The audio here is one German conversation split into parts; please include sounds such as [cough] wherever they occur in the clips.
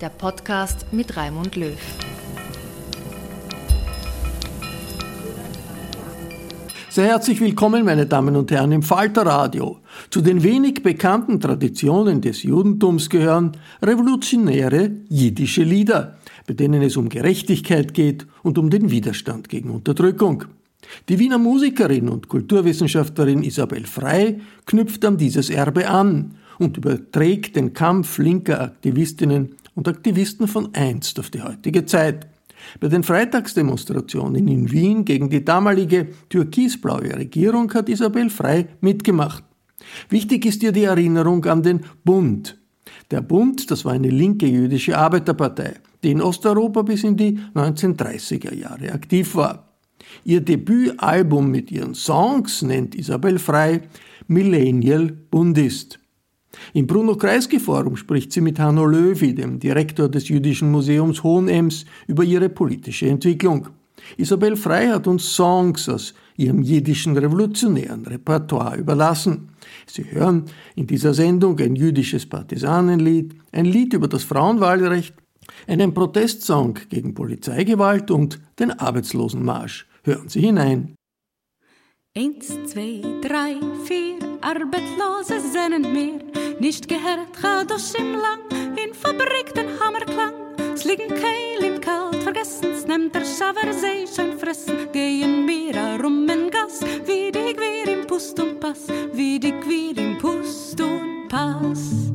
der Podcast mit Raimund Löw. Sehr herzlich willkommen, meine Damen und Herren, im Falterradio. Zu den wenig bekannten Traditionen des Judentums gehören revolutionäre jiddische Lieder, bei denen es um Gerechtigkeit geht und um den Widerstand gegen Unterdrückung. Die Wiener Musikerin und Kulturwissenschaftlerin Isabel Frey knüpft an dieses Erbe an und überträgt den Kampf linker Aktivistinnen und Aktivisten von einst auf die heutige Zeit. Bei den Freitagsdemonstrationen in Wien gegen die damalige türkisblaue Regierung hat Isabel Frey mitgemacht. Wichtig ist ihr die Erinnerung an den Bund. Der Bund, das war eine linke jüdische Arbeiterpartei, die in Osteuropa bis in die 1930er Jahre aktiv war. Ihr Debütalbum mit ihren Songs nennt Isabel Frey Millennial Bundist. Im Bruno-Kreisky-Forum spricht sie mit Hanno Löwy, dem Direktor des Jüdischen Museums Hohenems, über ihre politische Entwicklung. Isabel Frey hat uns Songs aus ihrem jiddischen revolutionären Repertoire überlassen. Sie hören in dieser Sendung ein jüdisches Partisanenlied, ein Lied über das Frauenwahlrecht, einen Protestsong gegen Polizeigewalt und den Arbeitslosenmarsch. Hören Sie hinein. Eins, zwei, drei, vier, Arbeitslose sind mehr. Nicht gehört, Chadosh im Lang, in Fabrik den Hammerklang. Es liegen Keil im Kalt, vergessen's, nimmt der Schaver See schon fressen. Gehen wir herum in Gas, wie die Quer im Pust und Pass, wie die Quer im Pust und Pass.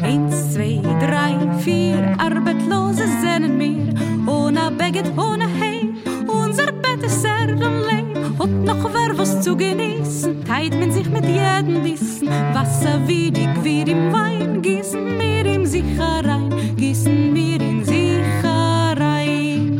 Eins, zwei, drei, vier, Arbeitslose sind mehr. Ohne Baguette, ohne Hey, unser Bett ist sehr allein. Und noch wer was zu genießen, teilt man sich mit jedem Wissen. Wasser wie die Quir im Wein, gießen wir ihm sicher rein, gießen wir ihn sicher rein.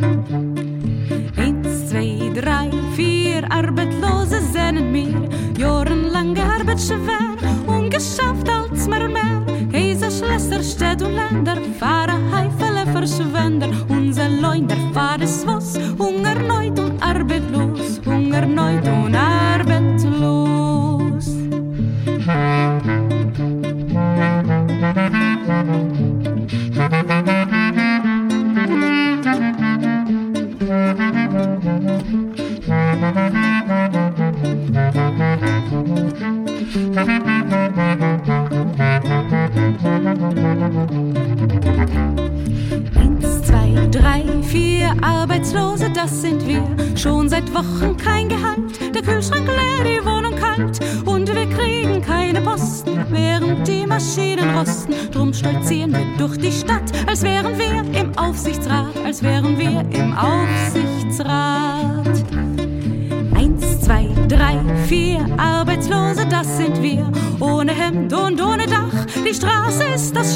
Eins, zwei, drei, vier, Arbeitslose sind wir, jahrelang gearbeitet schwer, ungeschafft als mehr mehr. Heise Schlösser, Städte und Länder, fahren Heifele Verschwender, unser Leunder, fahr es was, Hunger, Und ohne Dach, die Straße ist das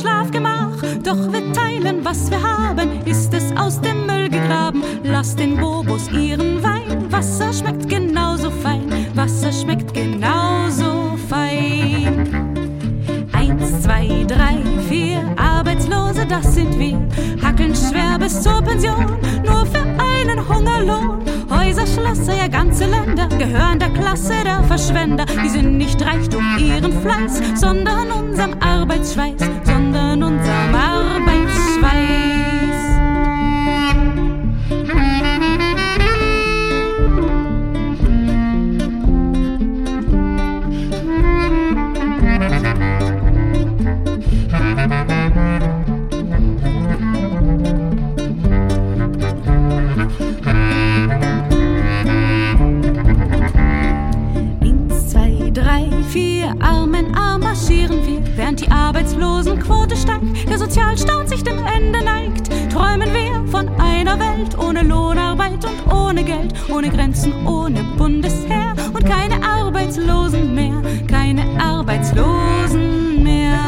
während die Arbeitslosenquote steigt, der Sozialstaat sich dem Ende neigt, träumen wir von einer Welt ohne Lohnarbeit und ohne Geld, ohne Grenzen, ohne Bundesheer und keine Arbeitslosen mehr, keine Arbeitslosen mehr.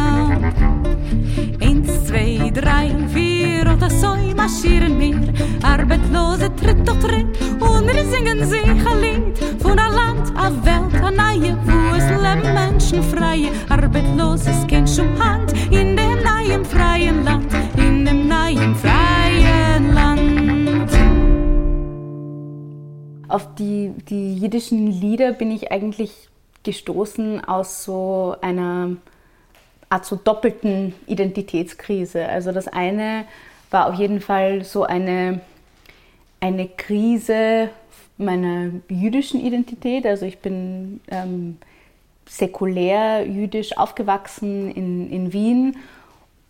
Eins, zwei, drei, vier oder so marschieren wir, Arbeitslose Tritt durch Tritt und wir singen sich ein Lied von der Land auf Welt, an neue, wo es leben Menschen freie, Arbeitsloses kennst um Hand in dem neuen freien Land, in dem neuen freien Land. Auf die, die jiddischen Lieder bin ich eigentlich gestoßen aus so einer Art so doppelten Identitätskrise. Also das eine war auf jeden Fall so eine, eine Krise meiner jüdischen Identität. Also ich bin ähm, säkulär jüdisch aufgewachsen in, in Wien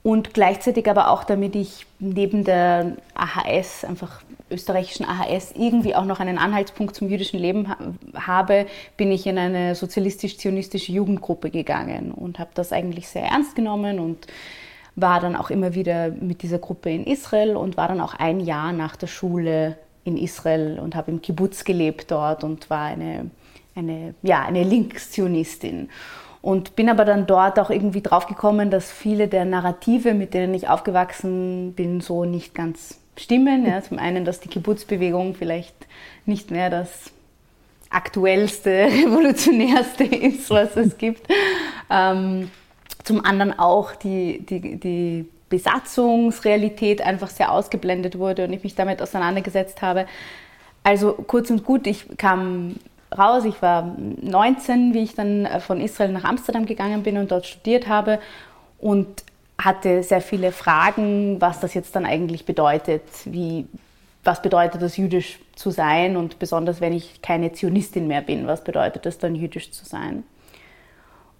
und gleichzeitig aber auch, damit ich neben der AHS, einfach österreichischen AHS, irgendwie auch noch einen Anhaltspunkt zum jüdischen Leben ha habe, bin ich in eine sozialistisch-zionistische Jugendgruppe gegangen und habe das eigentlich sehr ernst genommen und war dann auch immer wieder mit dieser Gruppe in Israel und war dann auch ein Jahr nach der Schule in Israel und habe im Kibbutz gelebt dort und war eine, eine, ja, eine Linkszionistin. Und bin aber dann dort auch irgendwie draufgekommen, dass viele der Narrative, mit denen ich aufgewachsen bin, so nicht ganz stimmen. Ja, zum einen, dass die Kibbutzbewegung vielleicht nicht mehr das aktuellste, [laughs] revolutionärste ist, was es gibt. Ähm, zum anderen auch die, die, die Besatzungsrealität einfach sehr ausgeblendet wurde und ich mich damit auseinandergesetzt habe. Also kurz und gut, ich kam raus, ich war 19, wie ich dann äh, von Israel nach Amsterdam gegangen bin und dort studiert habe und hatte sehr viele Fragen, was das jetzt dann eigentlich bedeutet, wie, was bedeutet es, jüdisch zu sein und besonders wenn ich keine Zionistin mehr bin, was bedeutet es dann, jüdisch zu sein.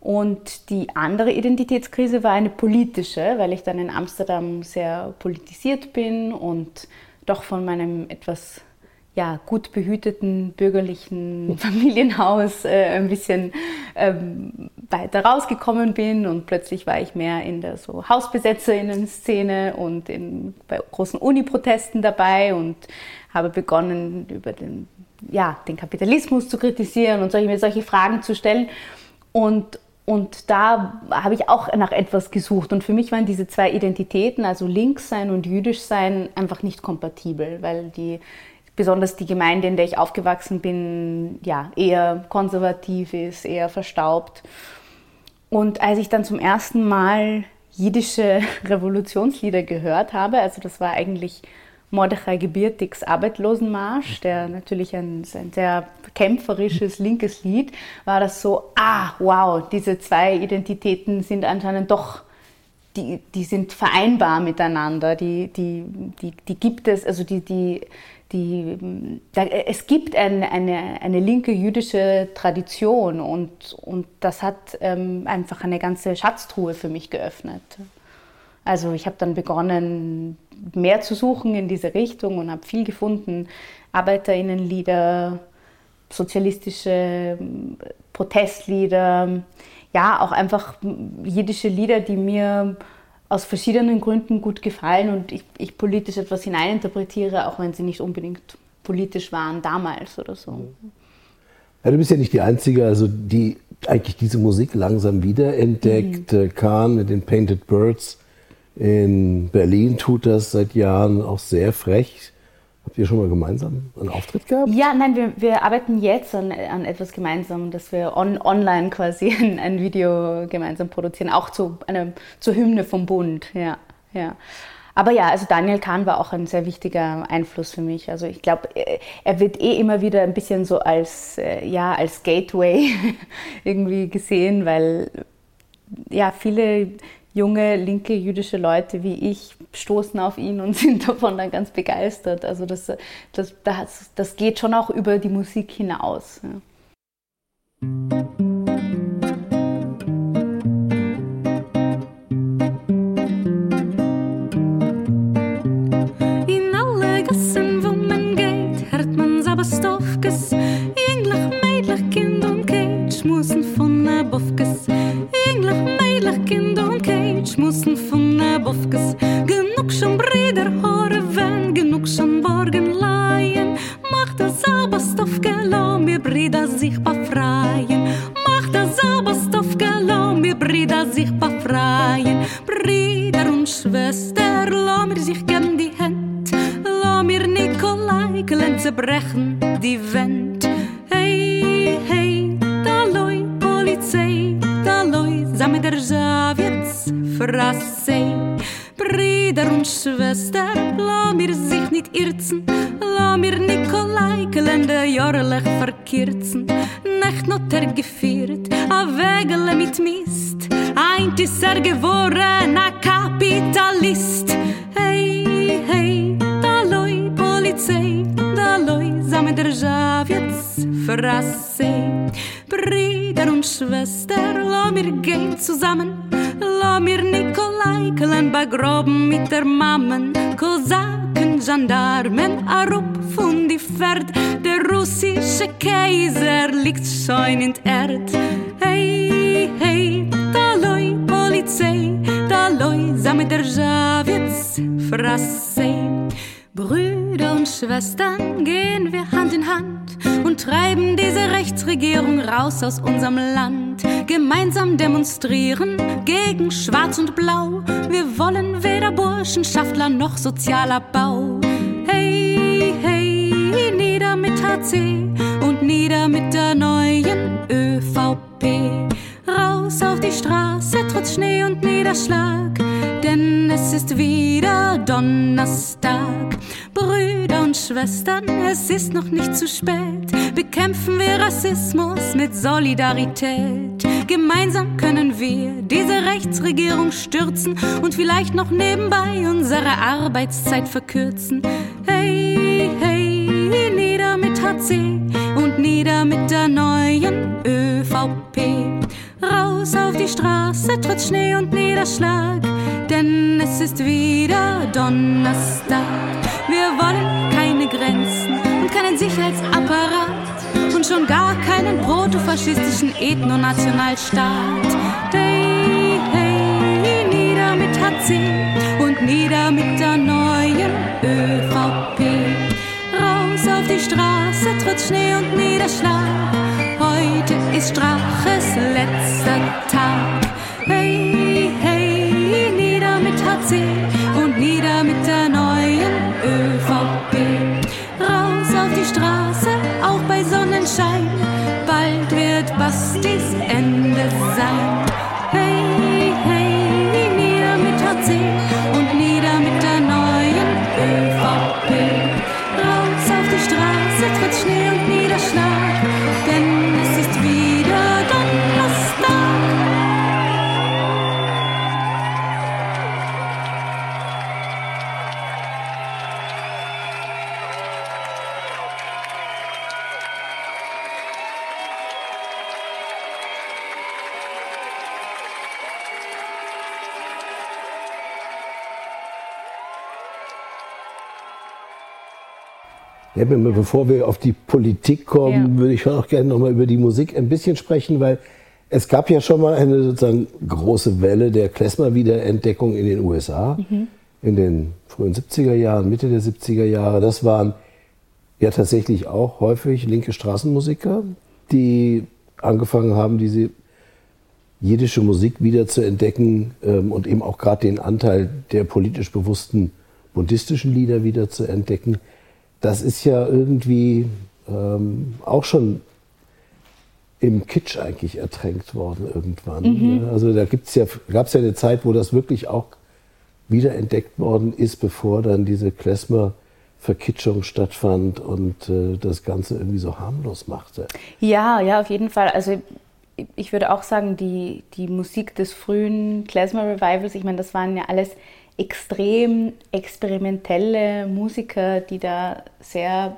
Und die andere Identitätskrise war eine politische, weil ich dann in Amsterdam sehr politisiert bin und doch von meinem etwas ja, gut behüteten bürgerlichen [laughs] Familienhaus äh, ein bisschen ähm, weiter rausgekommen bin und plötzlich war ich mehr in der so Hausbesetzerinnen-Szene und in, bei großen Uni-Protesten dabei und habe begonnen, über den, ja, den Kapitalismus zu kritisieren und solche, solche Fragen zu stellen. Und, und da habe ich auch nach etwas gesucht. Und für mich waren diese zwei Identitäten, also links sein und jüdisch sein, einfach nicht kompatibel, weil die, besonders die Gemeinde, in der ich aufgewachsen bin, ja, eher konservativ ist, eher verstaubt. Und als ich dann zum ersten Mal jiddische [laughs] Revolutionslieder gehört habe, also das war eigentlich Mordechai Gebirtigs Arbeitslosenmarsch, der natürlich ein, ein, sehr kämpferisches linkes Lied, war das so, ah, wow, diese zwei Identitäten sind anscheinend doch, die, die sind vereinbar miteinander, die, die, die, die gibt es, also die, die, die, da, es gibt eine, eine, eine linke jüdische Tradition und, und das hat ähm, einfach eine ganze Schatztruhe für mich geöffnet. Also ich habe dann begonnen, mehr zu suchen in diese Richtung und habe viel gefunden. Arbeiterinnenlieder, sozialistische Protestlieder, ja, auch einfach jiddische Lieder, die mir aus verschiedenen Gründen gut gefallen und ich, ich politisch etwas hineininterpretiere, auch wenn sie nicht unbedingt politisch waren damals oder so. Ja, du bist ja nicht die Einzige, also die eigentlich diese Musik langsam wiederentdeckt. Mhm. Kahn mit den Painted Birds in Berlin tut das seit Jahren auch sehr frech. Habt ihr schon mal gemeinsam einen Auftritt gehabt? Ja, nein, wir, wir arbeiten jetzt an, an etwas gemeinsam, dass wir on, online quasi [laughs] ein, ein, Video gemeinsam produzieren, auch zu, eine, zur Hymne vom Bund. Ja, ja. Aber ja, also Daniel Kahn war auch ein sehr wichtiger Einfluss für mich. Also ich glaube, er wird eh immer wieder ein bisschen so als, äh, ja, als Gateway [laughs] irgendwie gesehen, weil ja, viele junge linke jüdische Leute wie ich stoßen auf ihn und [laughs] sind davon dann ganz begeistert. Also das, das, das, das geht schon auch über die Musik hinaus. Ja. Bofkes. Genug schon Brüder, Horeven, genug schon Borgenleien. Mach das Sabastofke, lau mir Brüder sich befreien. Mach das Sabastofke, lau mir Brüder sich befreien. Brüder und Schwester, lau mir sich gern die Hand. Lau mir Nikolai, klein zerbrechen die Wand. Brassei. Brüder und Schwester, la mir sich nicht irzen, la mir Nikolai gelände jahrelich verkürzen. Nacht noch der gefiert, a Wegele mit Mist, ein Tisser geworren, a Kapitalist. Hey, hey, da loi Polizei, da loi Samen der Javietz, Frassei. Brüder und Schwester, lass mir gehen zusammen. Lass mir Nikolai klein bei Groben mit der Mammen. Kosaken, Gendarmen, Arup von die Pferd. Der russische Kaiser liegt scheun in der Erd. Hey, hey, da taloi Polizei, da taloi, zame der Javits, frassei. Brüder und Schwestern gehen wir Hand in Hand und treiben diese Rechtsregierung raus aus unserem Land. Gemeinsam demonstrieren gegen Schwarz und Blau. Wir wollen weder Burschenschaftler noch sozialer Bau. Hey, hey, nieder mit HC und nieder mit der neuen ÖVP. Raus auf die Straße trotz Schnee und Niederschlag, denn es ist wieder Donnerstag. Brüder und Schwestern, es ist noch nicht zu spät. Bekämpfen wir Rassismus mit Solidarität. Gemeinsam können wir diese Rechtsregierung stürzen und vielleicht noch nebenbei unsere Arbeitszeit verkürzen. Hey, hey, nieder mit HC und nieder mit der neuen ÖVP. Raus auf die Straße trotz Schnee und Niederschlag, denn es ist wieder Donnerstag. Wir wollen keine Grenzen und keinen Sicherheitsapparat und schon gar keinen protofaschistischen Ethnonationalstaat. Hey, hey, nieder mit HC und nieder mit der neuen ÖVP. Raus auf die Straße trotz Schnee und Niederschlag. Ist Straches letzter Tag. Hey, Ja, bevor wir auf die Politik kommen, Ja. würde ich schon auch gerne noch mal über die Musik ein bisschen sprechen, weil es gab ja schon mal eine sozusagen große Welle der Klezmer-Wiederentdeckung in den USA in den frühen 70er Jahren, Mitte der 70er Jahre. Das waren ja tatsächlich auch häufig linke Straßenmusiker. die angefangen haben, diese jiddische Musik wieder zu entdecken ähm, und eben auch gerade den Anteil der politisch bewussten buddhistischen Lieder wieder zu entdecken. Das ist ja irgendwie ähm, auch schon im Kitsch eigentlich ertränkt worden irgendwann. Mhm. Ne? Also da gibt's ja, gab es ja eine Zeit, wo das wirklich auch wiederentdeckt worden ist, bevor dann diese Klezmer-Verkitschung stattfand und äh, das Ganze irgendwie so harmlos machte. Ja, ja, auf jeden Fall. Also ich würde auch sagen, die, die Musik des frühen Klezmer-Revivals, ich meine, das waren ja alles extrem experimentelle Musiker, die da sehr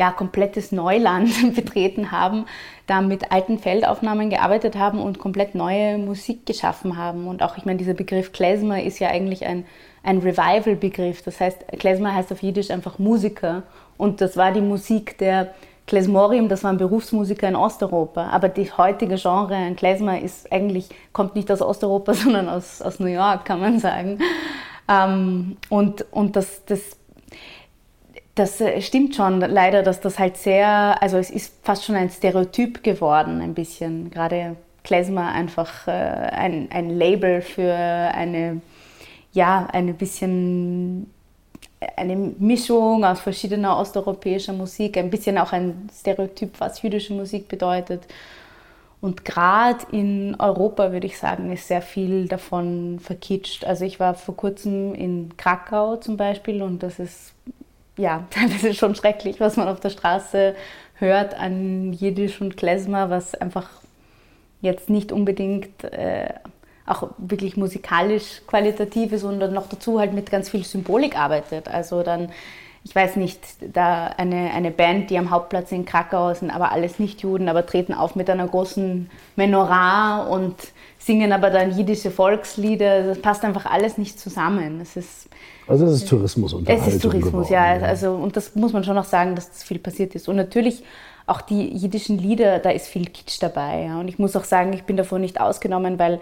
ja, komplettes Neuland [laughs] betreten haben, da mit alten Feldaufnahmen gearbeitet haben und komplett neue Musik geschaffen haben. Und auch, ich meine, dieser Begriff Klezmer ist ja eigentlich ein, ein Revival-Begriff. Das heißt, Klezmer heißt auf Jiddisch einfach Musiker. Und das war die Musik der Klezmorium, das waren Berufsmusiker in Osteuropa. Aber die heutige Genre ein Klezmer ist eigentlich, kommt nicht aus Osteuropa, [laughs] sondern aus, aus New York, kann man sagen. Ähm, und und das, das das äh, stimmt schon leider, dass das halt sehr, also es ist fast schon ein Stereotyp geworden, ein bisschen. Gerade Klezmer einfach äh, ein, ein Label für eine, ja, eine bisschen eine Mischung aus verschiedener osteuropäischer Musik, ein bisschen auch ein Stereotyp, was jüdische Musik bedeutet. Und gerade in Europa, würde ich sagen, ist sehr viel davon verkitscht. Also ich war vor kurzem in Krakau zum Beispiel und das ist ja, [laughs] das ist schon schrecklich, was man auf der Straße hört an Jiddisch und Klezmer, was einfach jetzt nicht unbedingt äh, auch wirklich musikalisch qualitativ ist und dann noch dazu halt mit ganz viel Symbolik arbeitet. Also dann, ich weiß nicht, da eine, eine Band, die am Hauptplatz in Krakau sind, aber alles nicht Juden, aber treten auf mit einer großen Menorah und singen aber dann jiddische Volkslieder. Das passt einfach alles nicht zusammen. Es ist also das ist Tourismus und Es ist Tourismus, geworden, ja. Also, und das muss man schon auch sagen, dass das viel passiert ist. Und natürlich auch die jiddischen Lieder, da ist viel Kitsch dabei. Ja. Und ich muss auch sagen, ich bin davon nicht ausgenommen, weil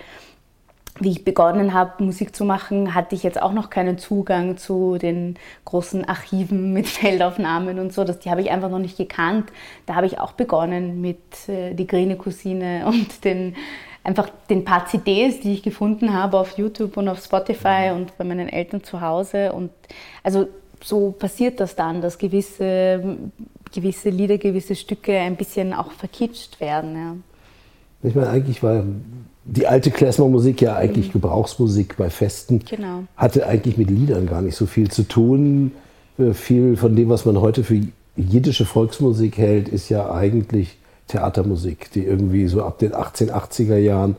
wie ich begonnen habe, Musik zu machen, hatte ich jetzt auch noch keinen Zugang zu den großen Archiven [laughs] mit Feldaufnahmen und so. Das, die habe ich einfach noch nicht gekannt. Da habe ich auch begonnen mit äh, Die grüne Cousine [laughs] und den einfach den paar CDs, die ich gefunden habe auf YouTube und auf Spotify und bei meinen Eltern zu Hause. Und also so passiert das dann, dass gewisse, gewisse Lieder, gewisse Stücke ein bisschen auch verkitscht werden. Ja. Ich meine, eigentlich war die alte Klezmer-Musik ja eigentlich mhm. Gebrauchsmusik bei Festen. Genau. Hatte eigentlich mit Liedern gar nicht so viel zu tun. Äh, viel von dem, was man heute für jiddische Volksmusik hält, ist ja eigentlich Theatermusik, die irgendwie so ab den 1880er Jahren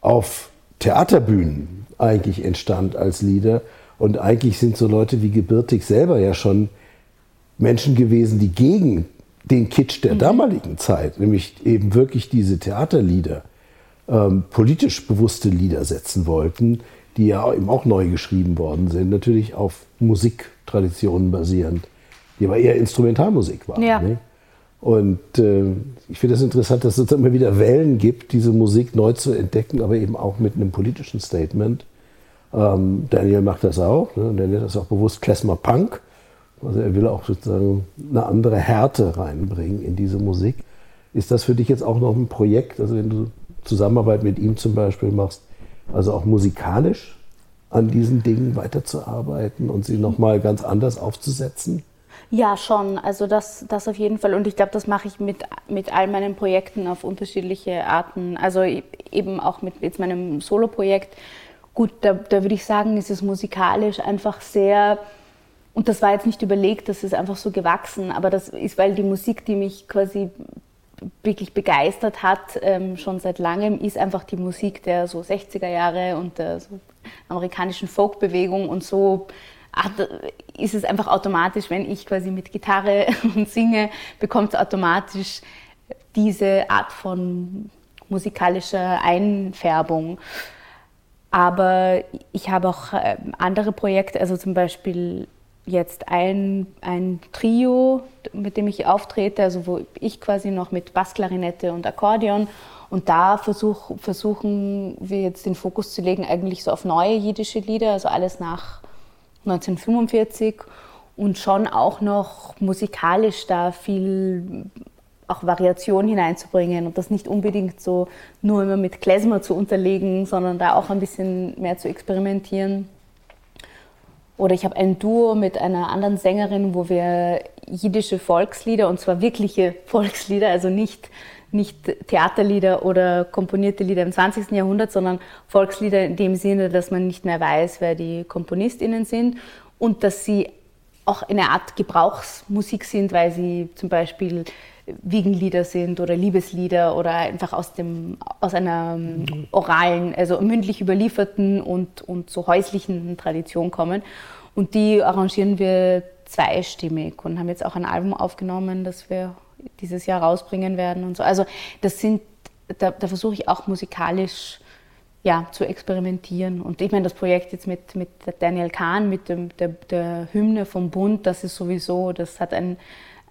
auf Theaterbühnen eigentlich entstand als Lieder. Und eigentlich sind so Leute wie Gebürtig selber ja schon Menschen gewesen, die gegen den Kitsch der mhm. damaligen Zeit, nämlich eben wirklich diese Theaterlieder, ähm, politisch bewusste Lieder setzen wollten, die ja eben auch neu geschrieben worden sind, natürlich auf Musiktraditionen basierend, die aber eher Instrumentalmusik waren. Ja. Ne? Und äh, ich finde es das interessant, dass es immer wieder Wellen gibt, diese Musik neu zu entdecken, aber eben auch mit einem politischen Statement. Ähm, Daniel macht das auch, ne? der nennt das auch bewusst Klezmer Punk. Also er will auch sozusagen eine andere Härte reinbringen in diese Musik. Ist das für dich jetzt auch noch ein Projekt, also wenn du Zusammenarbeit mit ihm zum Beispiel machst, also auch musikalisch an diesen Dingen weiterzuarbeiten und sie nochmal ganz anders aufzusetzen? Ja, schon. Also das, das auf jeden Fall. Und ich glaube, das mache ich mit, mit all meinen Projekten auf unterschiedliche Arten. Also e-, eben auch mit jetzt meinem Solo-Projekt. Gut, da, da würde ich sagen, ist es musikalisch einfach sehr, und das war jetzt nicht überlegt, das ist einfach so gewachsen, aber das ist, weil die Musik, die mich quasi wirklich begeistert hat, ähm, schon seit langem, ist einfach die Musik der so 60er Jahre und der so amerikanischen Folkbewegung und so ist es einfach automatisch, wenn ich quasi mit Gitarre [laughs] und singe, bekommt es automatisch diese Art von musikalischer Einfärbung. Aber ich habe auch äh, andere Projekte, also zum Beispiel jetzt ein, ein Trio, mit dem ich auftrete, also wo ich quasi noch mit Bassklarinette und Akkordeon und da versuch, versuchen wir jetzt den Fokus zu legen, eigentlich so auf neue jiddische Lieder, also alles nach 1945 und schon auch noch musikalisch da viel auch Variation hineinzubringen und das nicht unbedingt so nur immer mit Klezmer zu unterlegen, sondern da auch ein bisschen mehr zu experimentieren. Oder ich habe ein Duo mit einer anderen Sängerin, wo wir jiddische Volkslieder, und zwar wirkliche [laughs] Volkslieder, also nicht, nicht Theaterlieder oder komponierte Lieder im 20. Jahrhundert, sondern Volkslieder in dem Sinne, dass man nicht mehr weiß, wer die KomponistInnen sind und dass sie auch eine Art Gebrauchsmusik sind, weil sie zum Beispiel Wiegenlieder sind oder Liebeslieder oder einfach aus, dem, aus einer ähm, oralen, also mündlich überlieferten und, und so häuslichen Tradition kommen. Und die arrangieren wir zweistimmig und haben jetzt auch ein Album aufgenommen, das wir dieses Jahr rausbringen werden und so. Also das sind, da, da versuche ich auch musikalisch ja, zu experimentieren. Und ich meine, das Projekt jetzt mit, mit Daniel Kahn, mit dem, der, der Hymne vom Bund, das ist sowieso, das hat ein,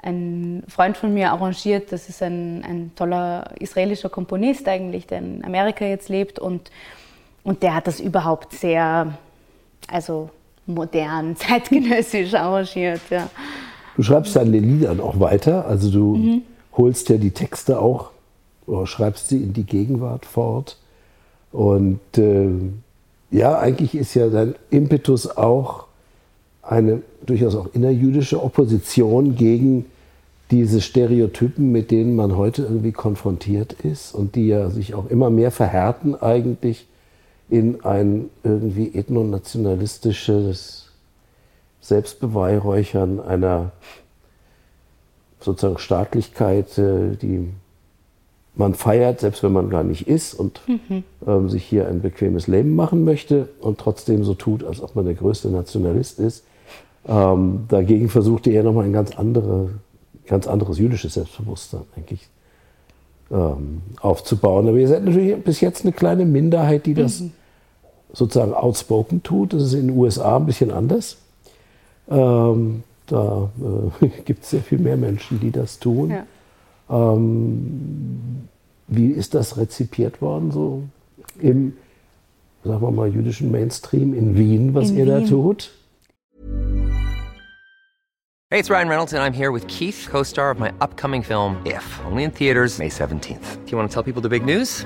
ein Freund von mir arrangiert. Das ist ein, ein toller israelischer Komponist eigentlich, der in Amerika jetzt lebt. Und, und der hat das überhaupt sehr, also modern, [laughs] zeitgenössisch arrangiert. Ja. Du schreibst deine Lieder auch weiter. Also du mhm. holst ja die Texte auch, oder schreibst sie in die Gegenwart fort. Und äh, ja, eigentlich ist ja dein Impetus auch eine durchaus auch innerjüdische Opposition gegen diese Stereotypen, mit denen man heute irgendwie konfrontiert ist und die ja sich auch immer mehr verhärten eigentlich in ein irgendwie ethnonationalistisches Selbstbeweihräuchern einer sozusagen Staatlichkeit, äh, die man feiert, selbst wenn man gar nicht ist und mhm. ähm, sich hier ein bequemes Leben machen möchte und trotzdem so tut, als ob man der größte Nationalist ist. Ähm, dagegen versuchte er nochmal ein ganz andere ganz anderes jüdisches Selbstbewusstsein eigentlich ähm, aufzubauen. Aber ihr seid natürlich bis jetzt eine kleine Minderheit, die das mhm. sozusagen outspoken tut. Das ist in den USA ein bisschen anders. Ähm, da äh, [laughs] gibt es sehr viel mehr Menschen, die das tun. Ja. Ähm, wie ist das rezipiert worden, so im, sagen wir mal, jüdischen Mainstream in Wien, was in ihr Wien. da tut? Hey, it's Ryan Reynolds, and I'm here with Keith, co star of my upcoming film, If, only in theaters, May 17th. Do you want to tell people the big news?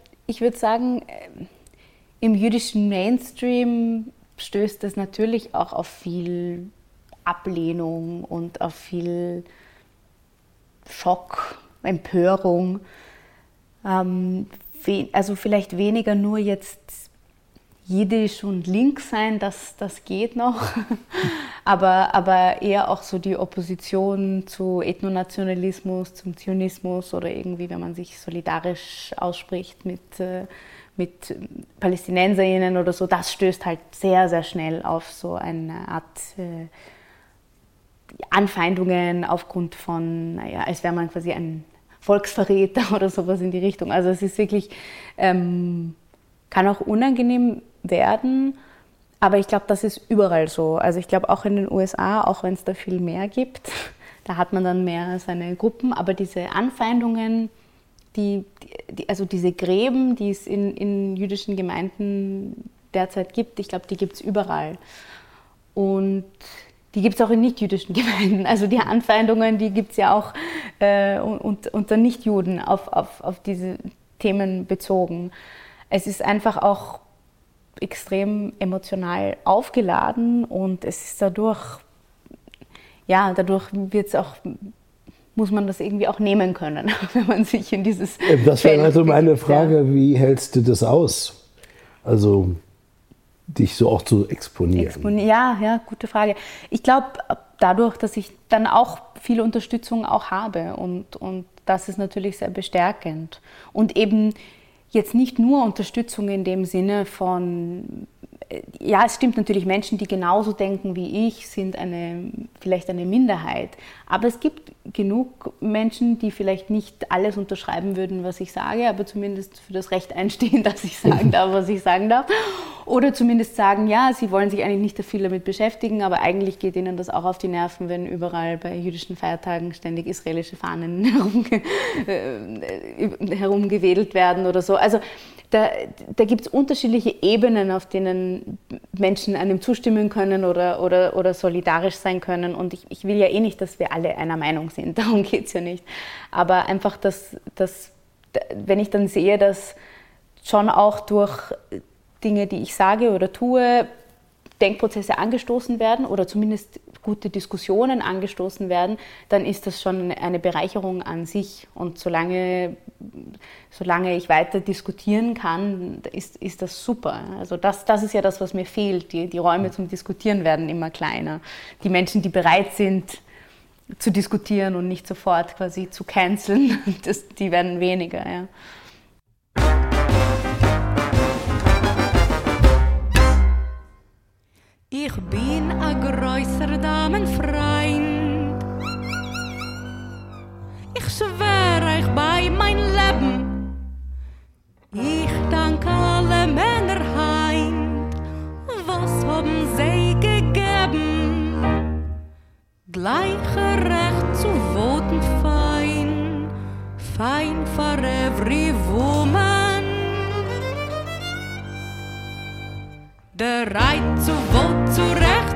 ich würde sagen, äh, im jüdischen Mainstream stößt es natürlich auch auf viel Ablehnung und auf viel Schock, Empörung. Ähm, also vielleicht weniger nur jetzt Jiddisch und Link sein, das, das geht noch, [laughs] aber, aber eher auch so die Opposition zu Ethnonationalismus, zum Zionismus oder irgendwie, wenn man sich solidarisch ausspricht mit, äh, mit PalästinenserInnen oder so, das stößt halt sehr, sehr schnell auf so eine Art äh, Anfeindungen aufgrund von, naja, als wäre man quasi ein Volksverräter [laughs] oder sowas in die Richtung. Also es ist wirklich, ähm, kann auch unangenehm werden. Aber ich glaube, das ist überall so. Also ich glaube auch in den USA, auch wenn es da viel mehr gibt, [laughs] da hat man dann mehr seine Gruppen. Aber diese Anfeindungen, die, die also diese Gräben, die es in, in jüdischen Gemeinden derzeit gibt, ich glaube, die gibt es überall. Und die gibt es auch in nicht-jüdischen [laughs] Gemeinden. Also die Anfeindungen, die gibt es ja auch äh, unter Nichtjuden auf, auf, auf diese Themen bezogen. Es ist einfach auch extrem emotional aufgeladen und es ist dadurch, ja, dadurch wird es auch muss man das irgendwie auch nehmen können, [laughs] wenn man sich in dieses. Das wäre also meine Frage, ja. wie hältst du das aus? Also dich so auch zu exponieren. Exponi ja, ja, gute Frage. Ich glaube, dadurch, dass ich dann auch viel Unterstützung auch habe und, und das ist natürlich sehr bestärkend. Und eben jetzt nicht nur Unterstützung in dem Sinne von ja, es stimmt natürlich, Menschen, die genauso denken wie ich, sind eine, vielleicht eine Minderheit. Aber es gibt genug Menschen, die vielleicht nicht alles unterschreiben würden, was ich sage, aber zumindest für das Recht einstehen, [laughs] dass ich sagen darf, was ich sagen darf. Oder zumindest sagen, ja, sie wollen sich eigentlich nicht so viel damit beschäftigen, aber eigentlich geht ihnen das auch auf die Nerven, wenn überall bei jüdischen Feiertagen ständig israelische Fahnen [laughs] herumge äh, herumgewedelt werden oder so. Also da, da gibt es unterschiedliche Ebenen, auf denen Menschen einem zustimmen können oder, oder, oder solidarisch sein können. Und ich, ich will ja eh nicht, dass wir alle einer Meinung sind, [laughs] darum geht es ja nicht. Aber einfach, dass, dass, wenn ich dann sehe, dass schon auch durch Dinge, die ich sage oder tue, Denkprozesse angestoßen werden oder zumindest gute Diskussionen angestoßen werden, dann ist das schon eine Bereicherung an sich. Und solange, solange ich weiter diskutieren kann, ist, ist das super. Also das, das ist ja das, was mir fehlt. Die, die Räume zum Diskutieren werden immer kleiner. Die Menschen, die bereit sind zu diskutieren und nicht sofort quasi zu canceln, [laughs] das, die werden weniger. Ja. Ich bin a größer Damenfreund. Ich schwör euch bei mein Leben. Ich danke alle Männer heim. Was haben sie gegeben? Gleiche Recht zu voten fein. Fein for every woman. Bereit zu Wort zurecht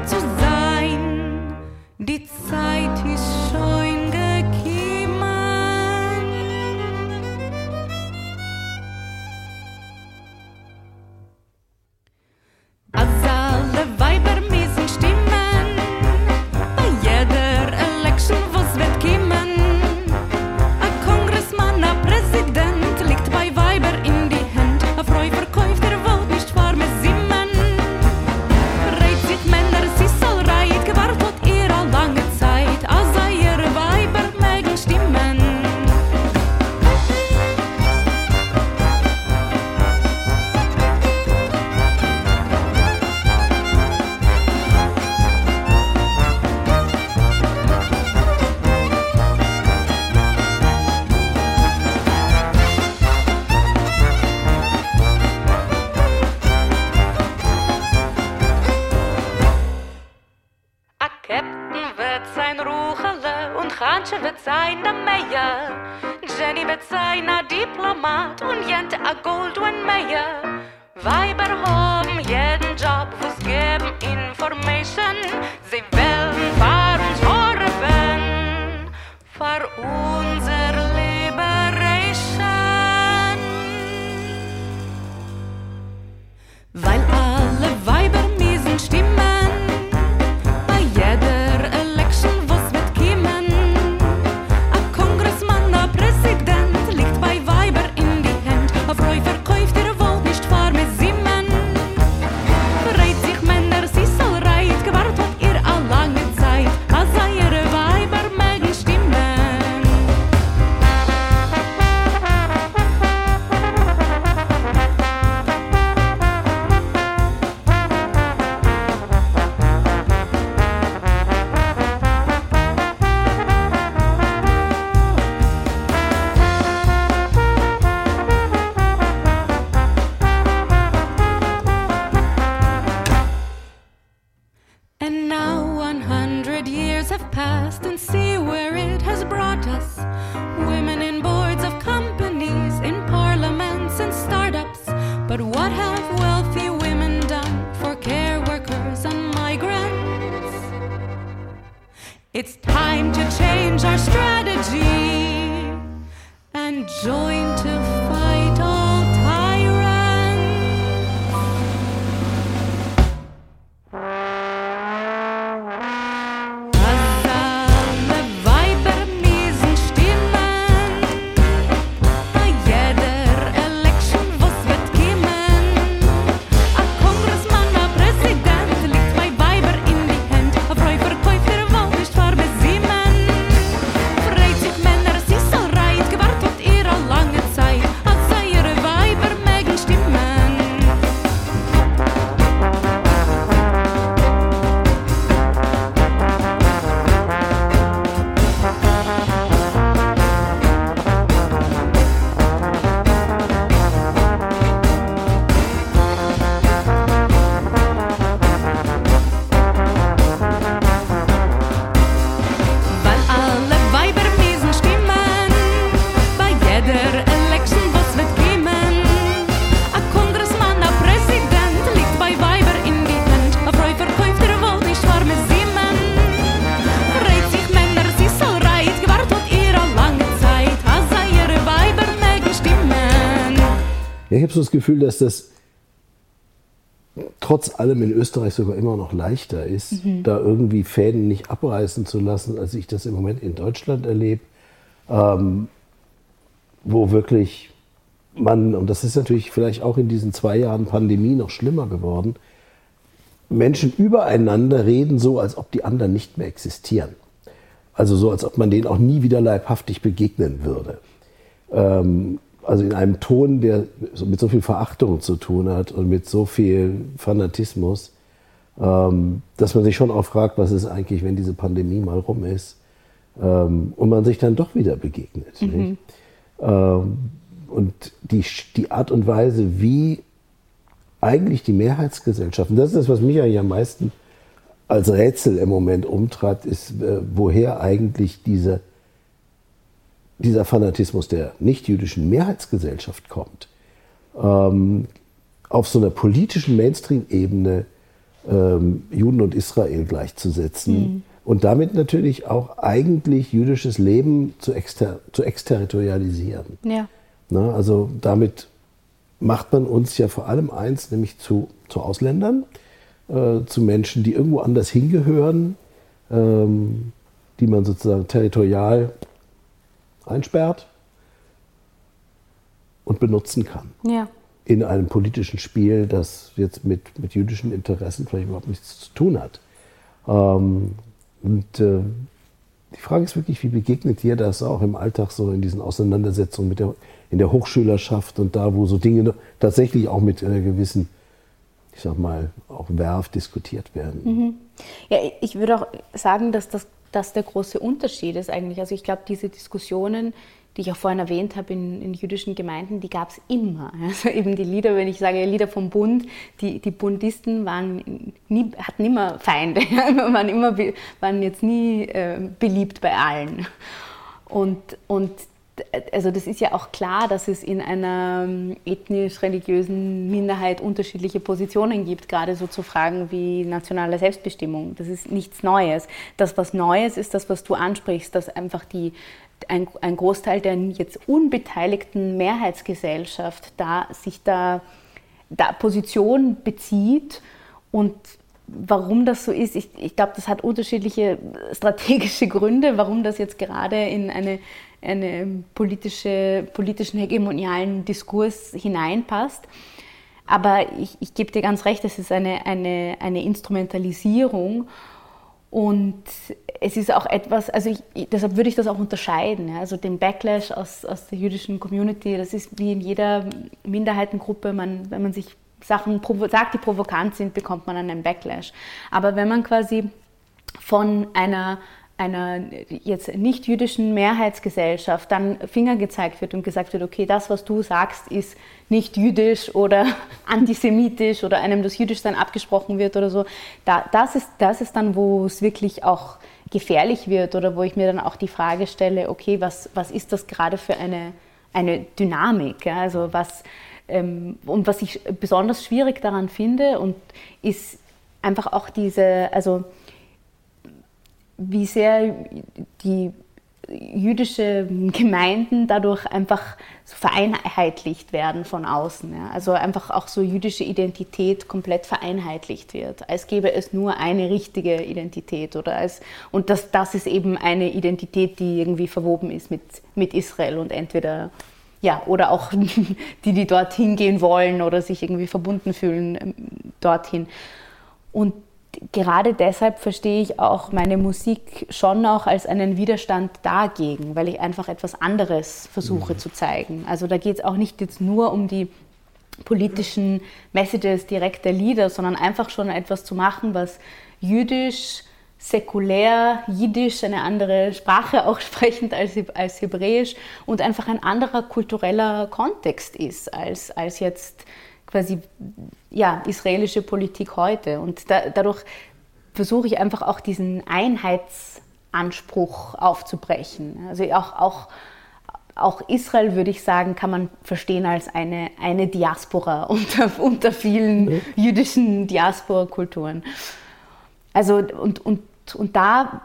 Ja, ich habe so das Gefühl, dass das trotz allem in Österreich sogar immer noch leichter ist, mhm. da irgendwie Fäden nicht abreißen zu lassen, als ich das im Moment in Deutschland erlebe, ähm, wo wirklich man, und das ist natürlich vielleicht auch in diesen zwei Jahren Pandemie noch schlimmer geworden, Menschen übereinander reden so, als ob die anderen nicht mehr existieren. Also so, als ob man denen auch nie wieder leibhaftig begegnen würde. Ähm, also in einem Ton, der mit so viel Verachtung zu tun hat und mit so viel Fanatismus, ähm, dass man sich schon auch fragt, was ist eigentlich, wenn diese Pandemie mal rum ist ähm, und man sich dann doch wieder begegnet. Mhm. Ähm, und die, die Art und Weise, wie eigentlich die Mehrheitsgesellschaft, und das ist das, was mich eigentlich am meisten als Rätsel im Moment umtreibt, ist, äh, woher eigentlich diese, dieser Fanatismus der nichtjüdischen Mehrheitsgesellschaft kommt. Ähm, auf so einer politischen Mainstream-Ebene ähm, Juden und Israel gleichzusetzen mhm. und damit natürlich auch eigentlich jüdisches Leben zu, exter zu exterritorialisieren. Ja. Na, also damit macht man uns ja vor allem eins, nämlich zu, zu Ausländern, äh, zu Menschen, die irgendwo anders hingehören, ähm, die man sozusagen territorial einsperrt und benutzen kann. Ja. In einem politischen Spiel, das jetzt mit, mit jüdischen Interessen vielleicht überhaupt nichts zu tun hat. Ähm, und äh, die Frage ist wirklich, wie begegnet dir das auch im Alltag so in diesen Auseinandersetzungen mit der, in der Hochschülerschaft und da, wo so Dinge tatsächlich auch mit einer gewissen, ich sag mal, auch Werf diskutiert werden? Mhm. Ja, ich würde auch sagen, dass das, das der große Unterschied ist eigentlich. Also ich glaube, diese Diskussionen, die ich auch vorhin erwähnt habe in, in jüdischen Gemeinden, die gab es immer. [laughs] Also eben die Lieder, wenn ich sage Lieder vom Bund, die, die Bundisten waren nie, hatten immer Feinde, [laughs] waren, immer, waren jetzt nie äh, beliebt bei allen. Und, und also das ist ja auch klar, dass es in einer ähm, ethnisch-religiösen Minderheit unterschiedliche Positionen gibt, gerade so zu Fragen wie nationale Selbstbestimmung. Das ist nichts Neues. Das, was Neues ist, das, was du ansprichst, dass einfach die, ein, ein Großteil der jetzt unbeteiligten Mehrheitsgesellschaft da, sich da, da Position bezieht und Warum das so ist, ich, ich glaube, das hat unterschiedliche strategische Gründe, warum das jetzt gerade in eine einen politische, politischen hegemonialen Diskurs hineinpasst. Aber ich, ich gebe dir ganz recht, es ist eine, eine, eine Instrumentalisierung und es ist auch etwas, also ich, deshalb würde ich das auch unterscheiden. Ja? Also den Backlash aus, aus der jüdischen Community, das ist wie in jeder Minderheitengruppe, man, wenn man sich Sachen sagt, die provokant sind, bekommt man einen Backlash. Aber wenn man quasi von einer einer jetzt nicht jüdischen Mehrheitsgesellschaft dann Finger gezeigt wird und gesagt wird, okay, das, was du sagst, ist nicht jüdisch oder [laughs] antisemitisch oder einem das Jüdischsein abgesprochen wird oder so, da, das, ist, das ist dann, wo es wirklich auch gefährlich wird oder wo ich mir dann auch die Frage stelle, okay, was, was ist das gerade für eine, eine Dynamik? Ja? Also was, ähm, und was ich besonders schwierig daran finde und ist einfach auch diese, also wie sehr die jüdische Gemeinden dadurch einfach so vereinheitlicht werden von außen. Ja. Also einfach auch so jüdische Identität komplett vereinheitlicht wird, als gäbe es nur eine richtige Identität oder als, und das, das ist eben eine Identität, die irgendwie verwoben ist mit, mit Israel und entweder ja, oder auch [laughs] die, die dorthin gehen wollen oder sich irgendwie verbunden fühlen ähm, dorthin. Und gerade deshalb verstehe ich auch meine Musik schon auch als einen Widerstand dagegen, weil ich einfach etwas anderes versuche mhm. zu zeigen. Also da geht es auch nicht jetzt nur um die politischen Messages direkt der Lieder, sondern einfach schon etwas zu machen, was jüdisch, säkulär, jiddisch, eine andere Sprache [laughs] auch sprechend als, als hebräisch und einfach ein anderer kultureller Kontext ist als, als jetzt quasi ja, israelische Politik heute. Und da, dadurch versuche ich einfach auch diesen Einheitsanspruch aufzubrechen. Also auch, auch, auch Israel, würde ich sagen, kann man verstehen als eine, eine Diaspora [laughs] unter, unter vielen jüdischen Diaspora-Kulturen. Also und, und, und da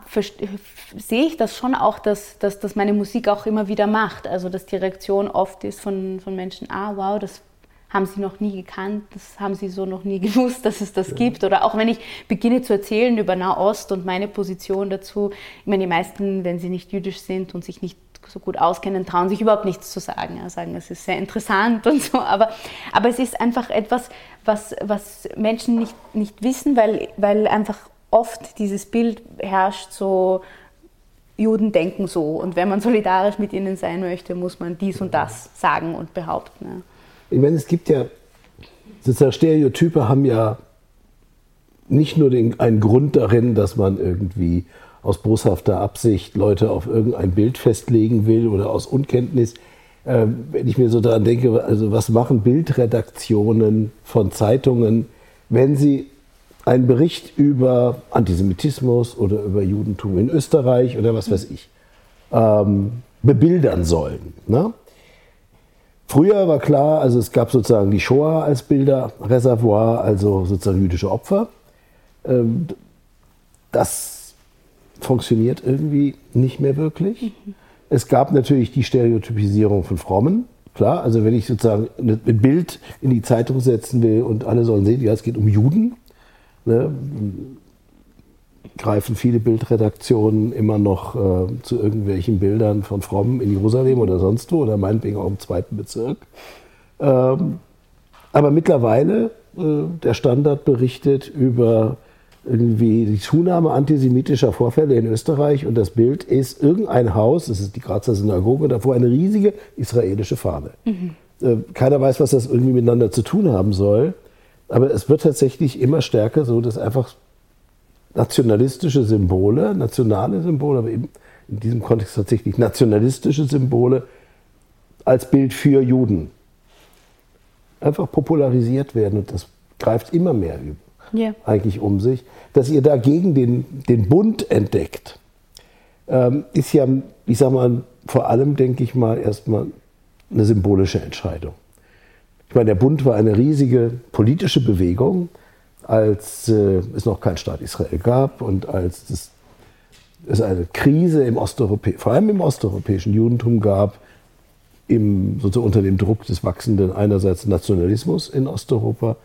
sehe ich das schon auch, dass, dass, dass meine Musik auch immer wieder macht. Also dass die Reaktion oft ist von, von Menschen, ah wow, das haben sie noch nie gekannt, das haben sie so noch nie [laughs] gewusst, dass es das ja. gibt. Oder auch wenn ich beginne zu erzählen über Nahost und meine Position dazu, ich meine, die meisten, wenn sie nicht jüdisch sind und sich nicht so gut auskennen, trauen sich überhaupt nichts zu sagen. Ja, sagen, es ist sehr interessant [laughs] und so. Aber, aber es ist einfach etwas, was, was Menschen nicht, nicht wissen, weil, weil einfach oft dieses Bild herrscht, so Juden denken so. Und wenn man solidarisch mit ihnen sein möchte, muss man dies und das sagen und behaupten. Ja. Ich meine, es gibt ja, sozusagen Stereotype haben ja nicht nur den, einen Grund darin, dass man irgendwie aus boshafter Absicht Leute auf irgendein Bild festlegen will oder aus Unkenntnis. Äh, wenn ich mir so daran denke, also was machen Bildredaktionen von Zeitungen, wenn sie einen Bericht über Antisemitismus oder über Judentum in Österreich oder was weiß ich ähm, bebildern sollen. Ne? Früher war klar, also es gab sozusagen die Shoah als Bilderreservoir, also sozusagen jüdische Opfer. Ähm, das funktioniert irgendwie nicht mehr wirklich. Es gab natürlich die Stereotypisierung von Frommen. Klar, also wenn ich sozusagen ein Bild in die Zeitung setzen will und alle sollen sehen, ja, es geht um Juden, ne, greifen viele Bildredaktionen immer noch äh, zu irgendwelchen Bildern von Frommen in Jerusalem oder sonst wo oder meinetwegen auch im zweiten Bezirk. Ähm, aber mittlerweile, äh, der Standard berichtet über irgendwie die Zunahme antisemitischer Vorfälle in Österreich und das Bild ist irgendein Haus, das ist die Grazer Synagoge, davor eine riesige israelische Fahne. Mhm. Äh, keiner weiß, was das irgendwie miteinander zu tun haben soll. Aber es wird tatsächlich immer stärker so, dass einfach nationalistische Symbole, nationale Symbole, aber eben in diesem Kontext tatsächlich nationalistische Symbole als Bild für Juden einfach popularisiert werden und das greift immer mehr yeah. eigentlich um sich. Dass ihr dagegen den, den Bund entdeckt, ähm, ist ja, ich sag mal, vor allem, denke ich mal, erstmal eine symbolische Entscheidung. Ich meine, der Bund war eine riesige politische Bewegung, als äh, es noch keinen Staat Israel gab und als es, es eine Krise im Osteuropä vor allem im osteuropäischen Judentum gab, im, sozusagen unter dem Druck des wachsenden einerseits Nationalismus in Osteuropa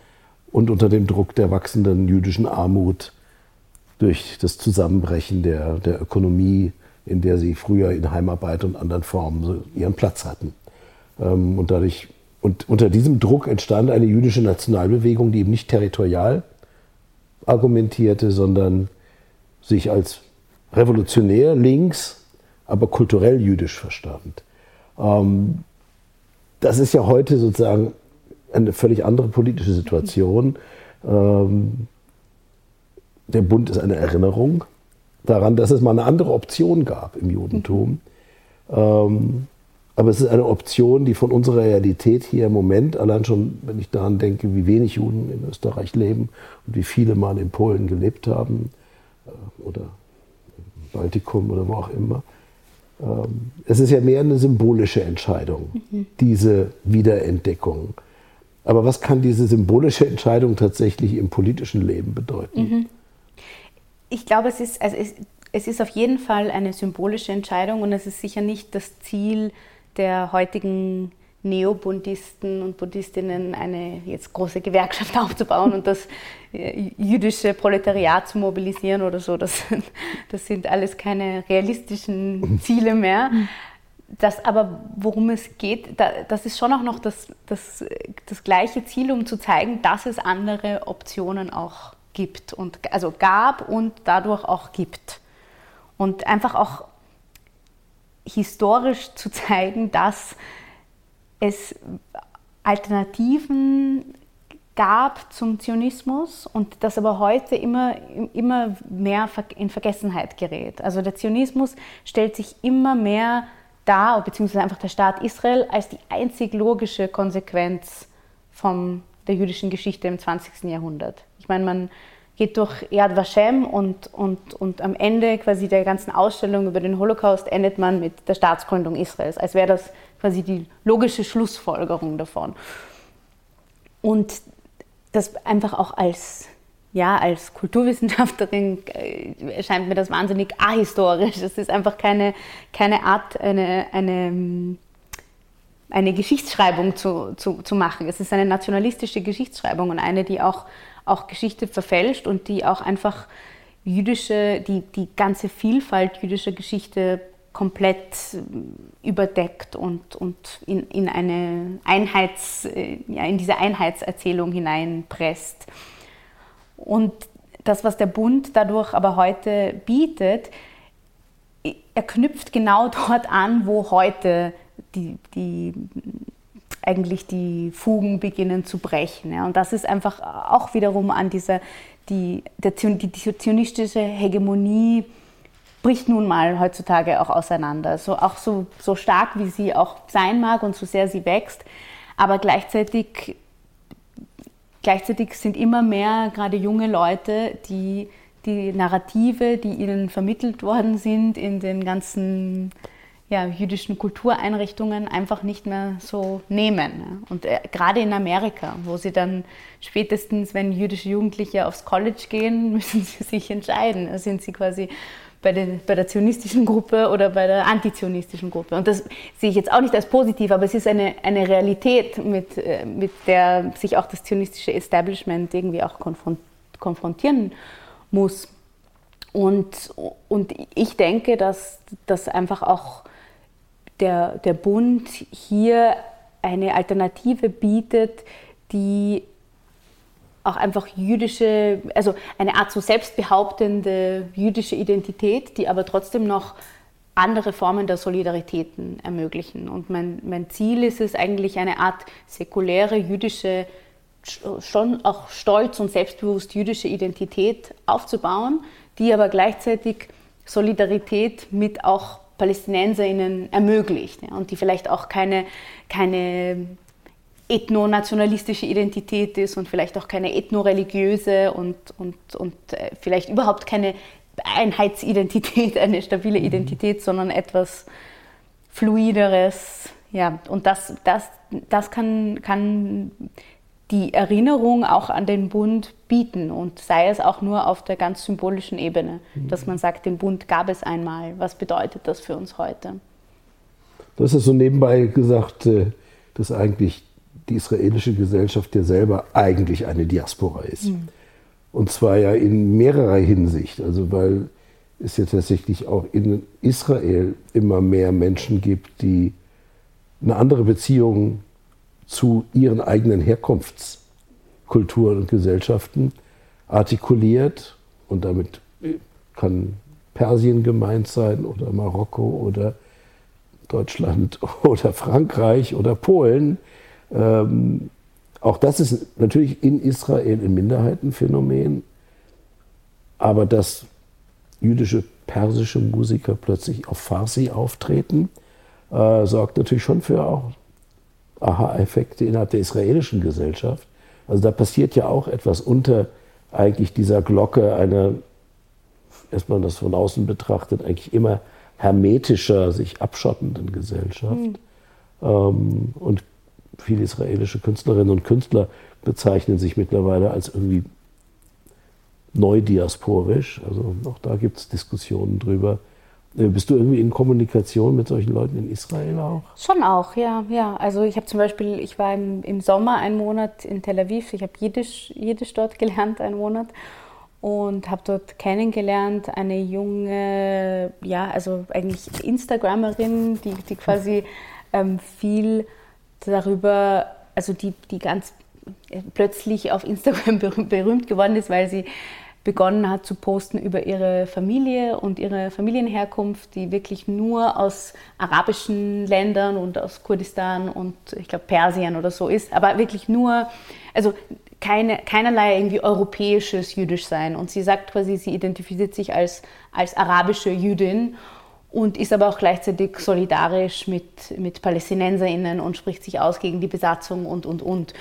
und unter dem Druck der wachsenden jüdischen Armut durch das Zusammenbrechen der, der Ökonomie, in der sie früher in Heimarbeit und anderen Formen ihren Platz hatten. Ähm, und dadurch und unter diesem Druck entstand eine jüdische Nationalbewegung, die eben nicht territorial argumentierte, sondern sich als revolutionär links, aber kulturell jüdisch verstand. Ähm, das ist ja heute sozusagen eine völlig andere politische Situation. Ähm, der Bund ist eine Erinnerung daran, dass es mal eine andere Option gab im Judentum. Ähm, aber es ist eine Option, die von unserer Realität hier im Moment, allein schon, wenn ich daran denke, wie wenig Juden in Österreich leben und wie viele mal in Polen gelebt haben äh, oder im Baltikum oder wo auch immer. Ähm, es ist ja mehr eine symbolische Entscheidung, mhm. diese Wiederentdeckung. Aber was kann diese symbolische Entscheidung tatsächlich im politischen Leben bedeuten? Mhm. Ich glaube, es ist, also es, es ist auf jeden Fall eine symbolische Entscheidung und es ist sicher nicht das Ziel, der heutigen Neobundisten und Buddhistinnen eine jetzt große Gewerkschaft [laughs] aufzubauen und das äh, jüdische Proletariat zu mobilisieren oder so. Das, das sind alles keine realistischen Ziele mehr. Das aber, worum es geht, das ist schon auch noch das, das, das gleiche Ziel, um zu zeigen, dass es andere Optionen auch gibt und also gab und dadurch auch gibt. Und einfach auch historisch zu zeigen, dass es Alternativen gab zum Zionismus und das aber heute immer, immer mehr in Vergessenheit gerät. Also der Zionismus stellt sich immer mehr dar, beziehungsweise einfach der Staat Israel, als die einzig logische Konsequenz von der jüdischen Geschichte im 20. Jahrhundert. Ich meine, man geht durch Yad Vashem und, und, und am Ende quasi der ganzen Ausstellung über den Holocaust endet man mit der Staatsgründung Israels, als wäre das quasi die logische Schlussfolgerung davon. Und das einfach auch als, ja, als Kulturwissenschaftlerin äh, erscheint mir das wahnsinnig ahistorisch. Es ist einfach keine, keine Art, eine, eine eine Geschichtsschreibung zu, zu, zu machen. Es ist eine nationalistische Geschichtsschreibung und eine, die auch, auch Geschichte verfälscht und die auch einfach jüdische, die, die ganze Vielfalt jüdischer Geschichte komplett äh, überdeckt und, und in, in, eine Einheits, äh, ja, in diese Einheitserzählung hineinpresst. Und das, was der Bund dadurch aber heute bietet, er knüpft genau dort an, wo heute die, die eigentlich die Fugen beginnen zu brechen. Ja. Und das ist einfach auch wiederum an dieser, die, der, die, die zionistische Hegemonie bricht nun mal heutzutage auch auseinander. So, auch so, so stark, wie sie auch sein mag und so sehr sie wächst, aber gleichzeitig, gleichzeitig sind immer mehr gerade junge Leute, die die Narrative, die ihnen vermittelt worden sind in den ganzen ja, jüdischen Kultureinrichtungen einfach nicht mehr so nehmen. Und äh, gerade in Amerika, wo sie dann spätestens, wenn jüdische Jugendliche aufs College gehen, [laughs] müssen sie sich entscheiden. Sind sie quasi bei, den, bei der zionistischen Gruppe oder bei der antizionistischen Gruppe. Und das sehe ich jetzt auch nicht als positiv, aber es ist eine, eine Realität, mit, äh, mit der sich auch das zionistische Establishment irgendwie auch konfrontieren muss. Und, und ich denke, dass das einfach auch der, der Bund hier eine Alternative bietet, die auch einfach jüdische, also eine Art so selbstbehauptende jüdische Identität, die aber trotzdem noch andere Formen der Solidaritäten ermöglichen. Und mein, mein Ziel ist es eigentlich, eine Art säkuläre jüdische, schon auch stolz und selbstbewusst jüdische Identität aufzubauen, die aber gleichzeitig Solidarität mit auch PalästinenserInnen ermöglicht ja, und die vielleicht auch keine, keine ethnonationalistische Identität ist und vielleicht auch keine ethnoreligiöse und, und, und äh, vielleicht überhaupt keine Einheitsidentität, [laughs] eine stabile mhm. Identität, sondern etwas Fluideres. Ja, und das, das, das kann, kann die Erinnerung auch an den Bund bieten und sei es auch nur auf der ganz symbolischen Ebene, mhm. dass man sagt, den Bund gab es einmal. Was bedeutet das für uns heute? Das ist so nebenbei gesagt, äh, dass eigentlich die israelische Gesellschaft ja selber eigentlich eine Diaspora ist. Mhm. Und zwar ja in mehrerer Hinsicht. Also weil es ja tatsächlich auch in Israel immer mehr Menschen gibt, die eine andere Beziehung zu ihren eigenen Herkunftskulturen und Gesellschaften artikuliert. Und damit kann Persien gemeint sein oder Marokko oder Deutschland [laughs] oder Frankreich oder Polen. Ähm, auch das ist natürlich in Israel ein Minderheitenphänomen, aber dass jüdische, persische Musiker plötzlich auf Farsi auftreten, äh, sorgt natürlich schon für auch Aha-Effekte innerhalb der israelischen Gesellschaft. Also da passiert ja auch etwas unter eigentlich dieser Glocke einer, erstmal das von außen betrachtet, eigentlich immer hermetischer, sich abschottenden Gesellschaft. Mhm. Ähm, und viele israelische Künstlerinnen und Künstler bezeichnen sich mittlerweile als irgendwie neudiasporisch. Also auch da gibt es Diskussionen drüber. Äh, bist du irgendwie in Kommunikation mit solchen Leuten in Israel auch? Schon auch, ja, ja. Also ich habe zum Beispiel, ich war im, im Sommer einen Monat in Tel Aviv. Ich habe Jiddisch, Jiddisch dort [laughs] gelernt, einen Monat und habe dort kennengelernt eine junge, ja, also eigentlich Instagramerin, die, die quasi ähm, viel darüber, also die, die ganz äh, plötzlich auf Instagram [laughs] berühmt geworden ist, weil sie begonnen hat zu posten über ihre Familie und ihre Familienherkunft, die wirklich nur aus arabischen Ländern und aus Kurdistan und ich glaube Persien oder so ist, aber wirklich nur, also keine, keinerlei irgendwie europäisches Jüdisch sein. Und sie sagt quasi, sie identifiziert sich als, als arabische Jüdin und ist aber auch gleichzeitig solidarisch mit, mit PalästinenserInnen und spricht sich aus gegen die Besatzung und, und, und.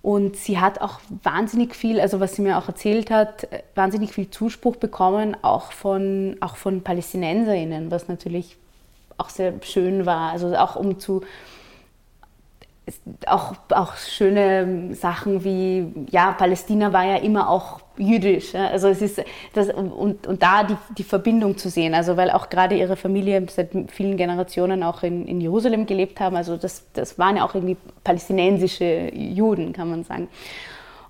Und sie hat auch wahnsinnig viel, also was sie mir auch erzählt hat, wahnsinnig viel Zuspruch bekommen, auch von, auch von PalästinenserInnen, was natürlich auch sehr schön war. Also auch um zu, auch, auch schöne Sachen wie, ja, Palästina war ja immer auch jüdisch. Ja? Also es ist das, und, und da die, die Verbindung zu sehen, also weil auch gerade ihre Familie seit vielen Generationen auch in, in Jerusalem gelebt haben, also das, das waren ja auch irgendwie palästinensische Juden, kann man sagen.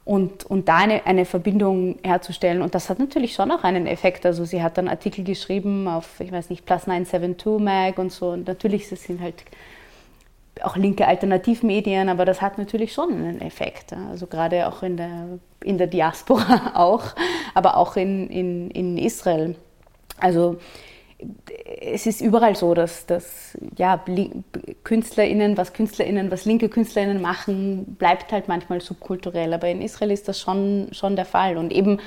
Und, und da eine, eine Verbindung herzustellen. Und das hat natürlich schon auch einen Effekt. Also sie hat dann Artikel geschrieben auf, ich weiß nicht, Plus 972 Mag und so. Und natürlich, das sind halt auch linke Alternativmedien, aber das hat natürlich schon einen Effekt. Also gerade auch in der, in der Diaspora [laughs] auch, aber auch in, in, in Israel. Also es ist überall so, dass, dass ja, KünstlerInnen, was KünstlerInnen, was linke KünstlerInnen machen, bleibt halt manchmal subkulturell. Aber in Israel ist das schon, schon der Fall. Und eben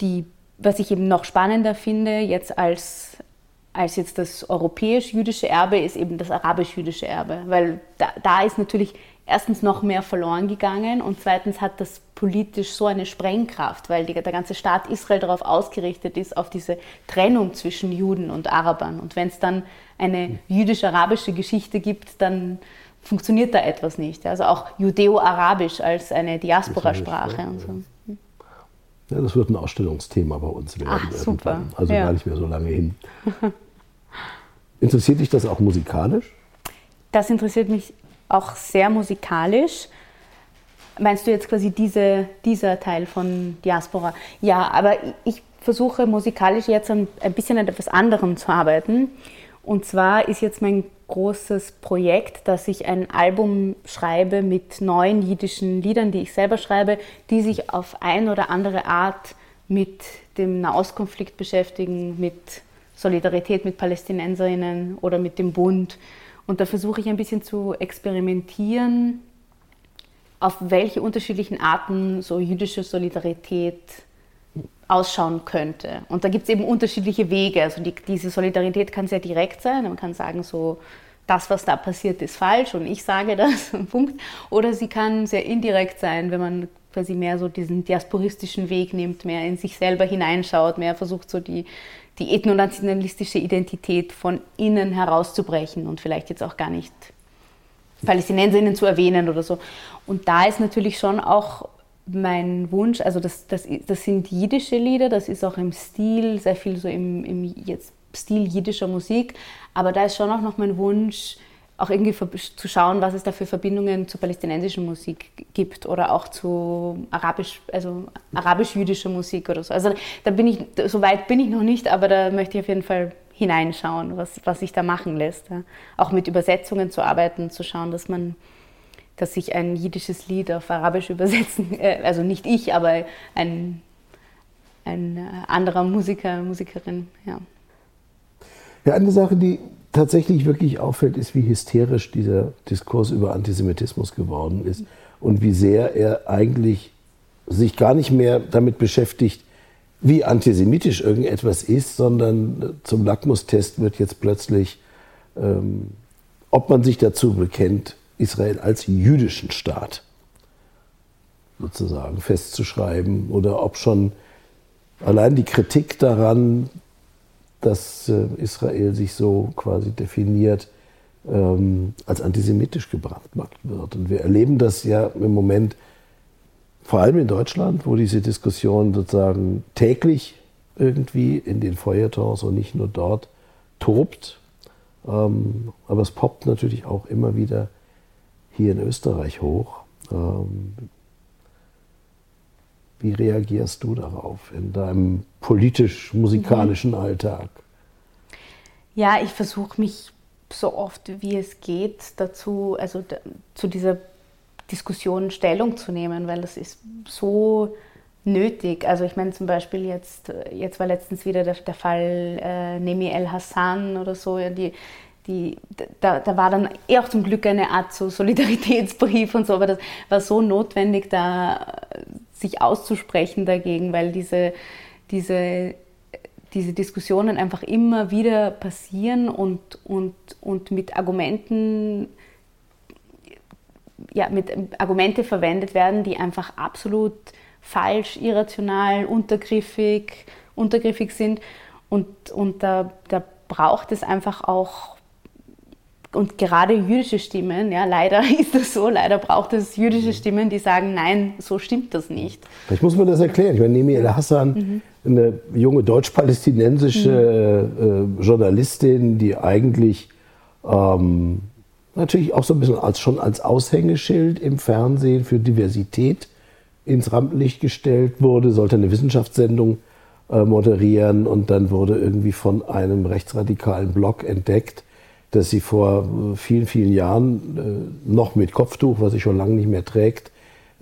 die, was ich eben noch spannender finde, jetzt als, als jetzt das europäisch-jüdische Erbe ist eben das arabisch-jüdische Erbe. Weil da, da ist natürlich erstens noch mehr verloren gegangen und zweitens hat das politisch so eine Sprengkraft, weil die, der ganze Staat Israel darauf ausgerichtet ist, auf diese Trennung zwischen Juden und Arabern. Und wenn es dann eine jüdisch-arabische Geschichte gibt, dann funktioniert da etwas nicht. Also auch Judeo-Arabisch als eine Diasporasprache und so. Ja, das wird ein Ausstellungsthema bei uns werden. Ach, super. Also ja. gar nicht mehr so lange hin. [laughs] Interessiert dich das auch musikalisch? Das interessiert mich auch sehr musikalisch. Meinst du jetzt quasi diese, dieser Teil von Diaspora? Ja, aber ich versuche musikalisch jetzt ein, ein bisschen an etwas anderem zu arbeiten. Und zwar ist jetzt mein großes Projekt, dass ich ein Album schreibe mit neuen jiddischen Liedern, die ich selber schreibe, die sich auf ein oder andere Art mit dem Nahostkonflikt beschäftigen, mit Solidarität mit Palästinenserinnen oder mit dem Bund. Und da versuche ich ein bisschen zu experimentieren, auf welche unterschiedlichen Arten so jüdische Solidarität ausschauen könnte. Und da gibt es eben unterschiedliche Wege. Also die, diese Solidarität kann sehr direkt sein. Man kann sagen, so, das, was da passiert, ist falsch und ich sage [laughs] das, Punkt. Oder sie kann sehr indirekt sein, wenn man quasi mehr so diesen diasporistischen Weg nimmt, mehr in sich selber hineinschaut, mehr versucht, so die, die ethnonationalistische Identität von innen herauszubrechen und vielleicht jetzt auch gar nicht Palästinenserinnen zu erwähnen oder so. Und da ist natürlich schon auch mein Wunsch, also das, das, das sind jiddische Lieder, das ist auch im Stil, sehr viel so im, im jetzt Stil jiddischer Musik, aber da ist schon auch noch mein Wunsch, auch irgendwie zu schauen, was es da für Verbindungen zur palästinensischen Musik gibt oder auch zu arabisch, also arabisch-jüdischer Musik oder so. Also da bin ich, so weit bin ich noch nicht, aber da möchte ich auf jeden Fall hineinschauen, was, was sich da machen lässt. Ja. Auch mit Übersetzungen zu arbeiten, zu schauen, dass man, dass sich ein jiddisches Lied auf Arabisch übersetzen, äh, also nicht ich, aber ein, ein äh, anderer Musiker, Musikerin, ja. Ja, eine Sache, die tatsächlich wirklich auffällt, ist, wie hysterisch dieser Diskurs über Antisemitismus geworden ist und wie sehr er eigentlich sich gar nicht mehr damit beschäftigt, wie antisemitisch irgendetwas ist, sondern zum Lackmustest wird jetzt plötzlich, ähm, ob man sich dazu bekennt, Israel als jüdischen Staat sozusagen festzuschreiben oder ob schon allein die Kritik daran, dass äh, Israel sich so quasi definiert, ähm, als antisemitisch gebrandmarkt wird. Und wir erleben das ja im Moment vor allem in Deutschland, wo diese Diskussion sozusagen täglich irgendwie in den Feuilletons und nicht nur dort tobt. Ähm, aber es poppt natürlich auch immer wieder hier in Österreich hoch. Ähm, wie reagierst du darauf in deinem politisch-musikalischen mhm. Alltag? Ja, ich versuche mich so oft wie es geht dazu, also zu dieser Diskussion Stellung zu nehmen, weil das ist so nötig. Also ich meine zum Beispiel jetzt, jetzt war letztens wieder der, der Fall äh, Nemi El Hassan oder so, die, die, da, da war dann eh auch zum Glück eine Art so Solidaritätsbrief und so, aber das war so notwendig, da sich auszusprechen dagegen, weil diese, diese, diese Diskussionen einfach immer wieder passieren und, und, und mit Argumenten ja, mit Argumente verwendet werden, die einfach absolut falsch, irrational, untergriffig, untergriffig sind. Und, und da, da braucht es einfach auch und gerade jüdische Stimmen, ja, leider [laughs] ist das so, leider braucht es jüdische Stimmen, die sagen, nein, so stimmt das nicht. Vielleicht muss man das erklären. Ich meine, Nemi El Hassan, mhm. eine junge deutsch-palästinensische mhm. äh, Journalistin, die eigentlich ähm, natürlich auch so ein bisschen als, schon als Aushängeschild im Fernsehen für Diversität ins Rampenlicht gestellt wurde, sollte eine Wissenschaftssendung äh, moderieren und dann wurde irgendwie von einem rechtsradikalen Blog entdeckt, dass sie vor äh, vielen, vielen Jahren äh, noch mit Kopftuch, was sie schon lange nicht mehr trägt,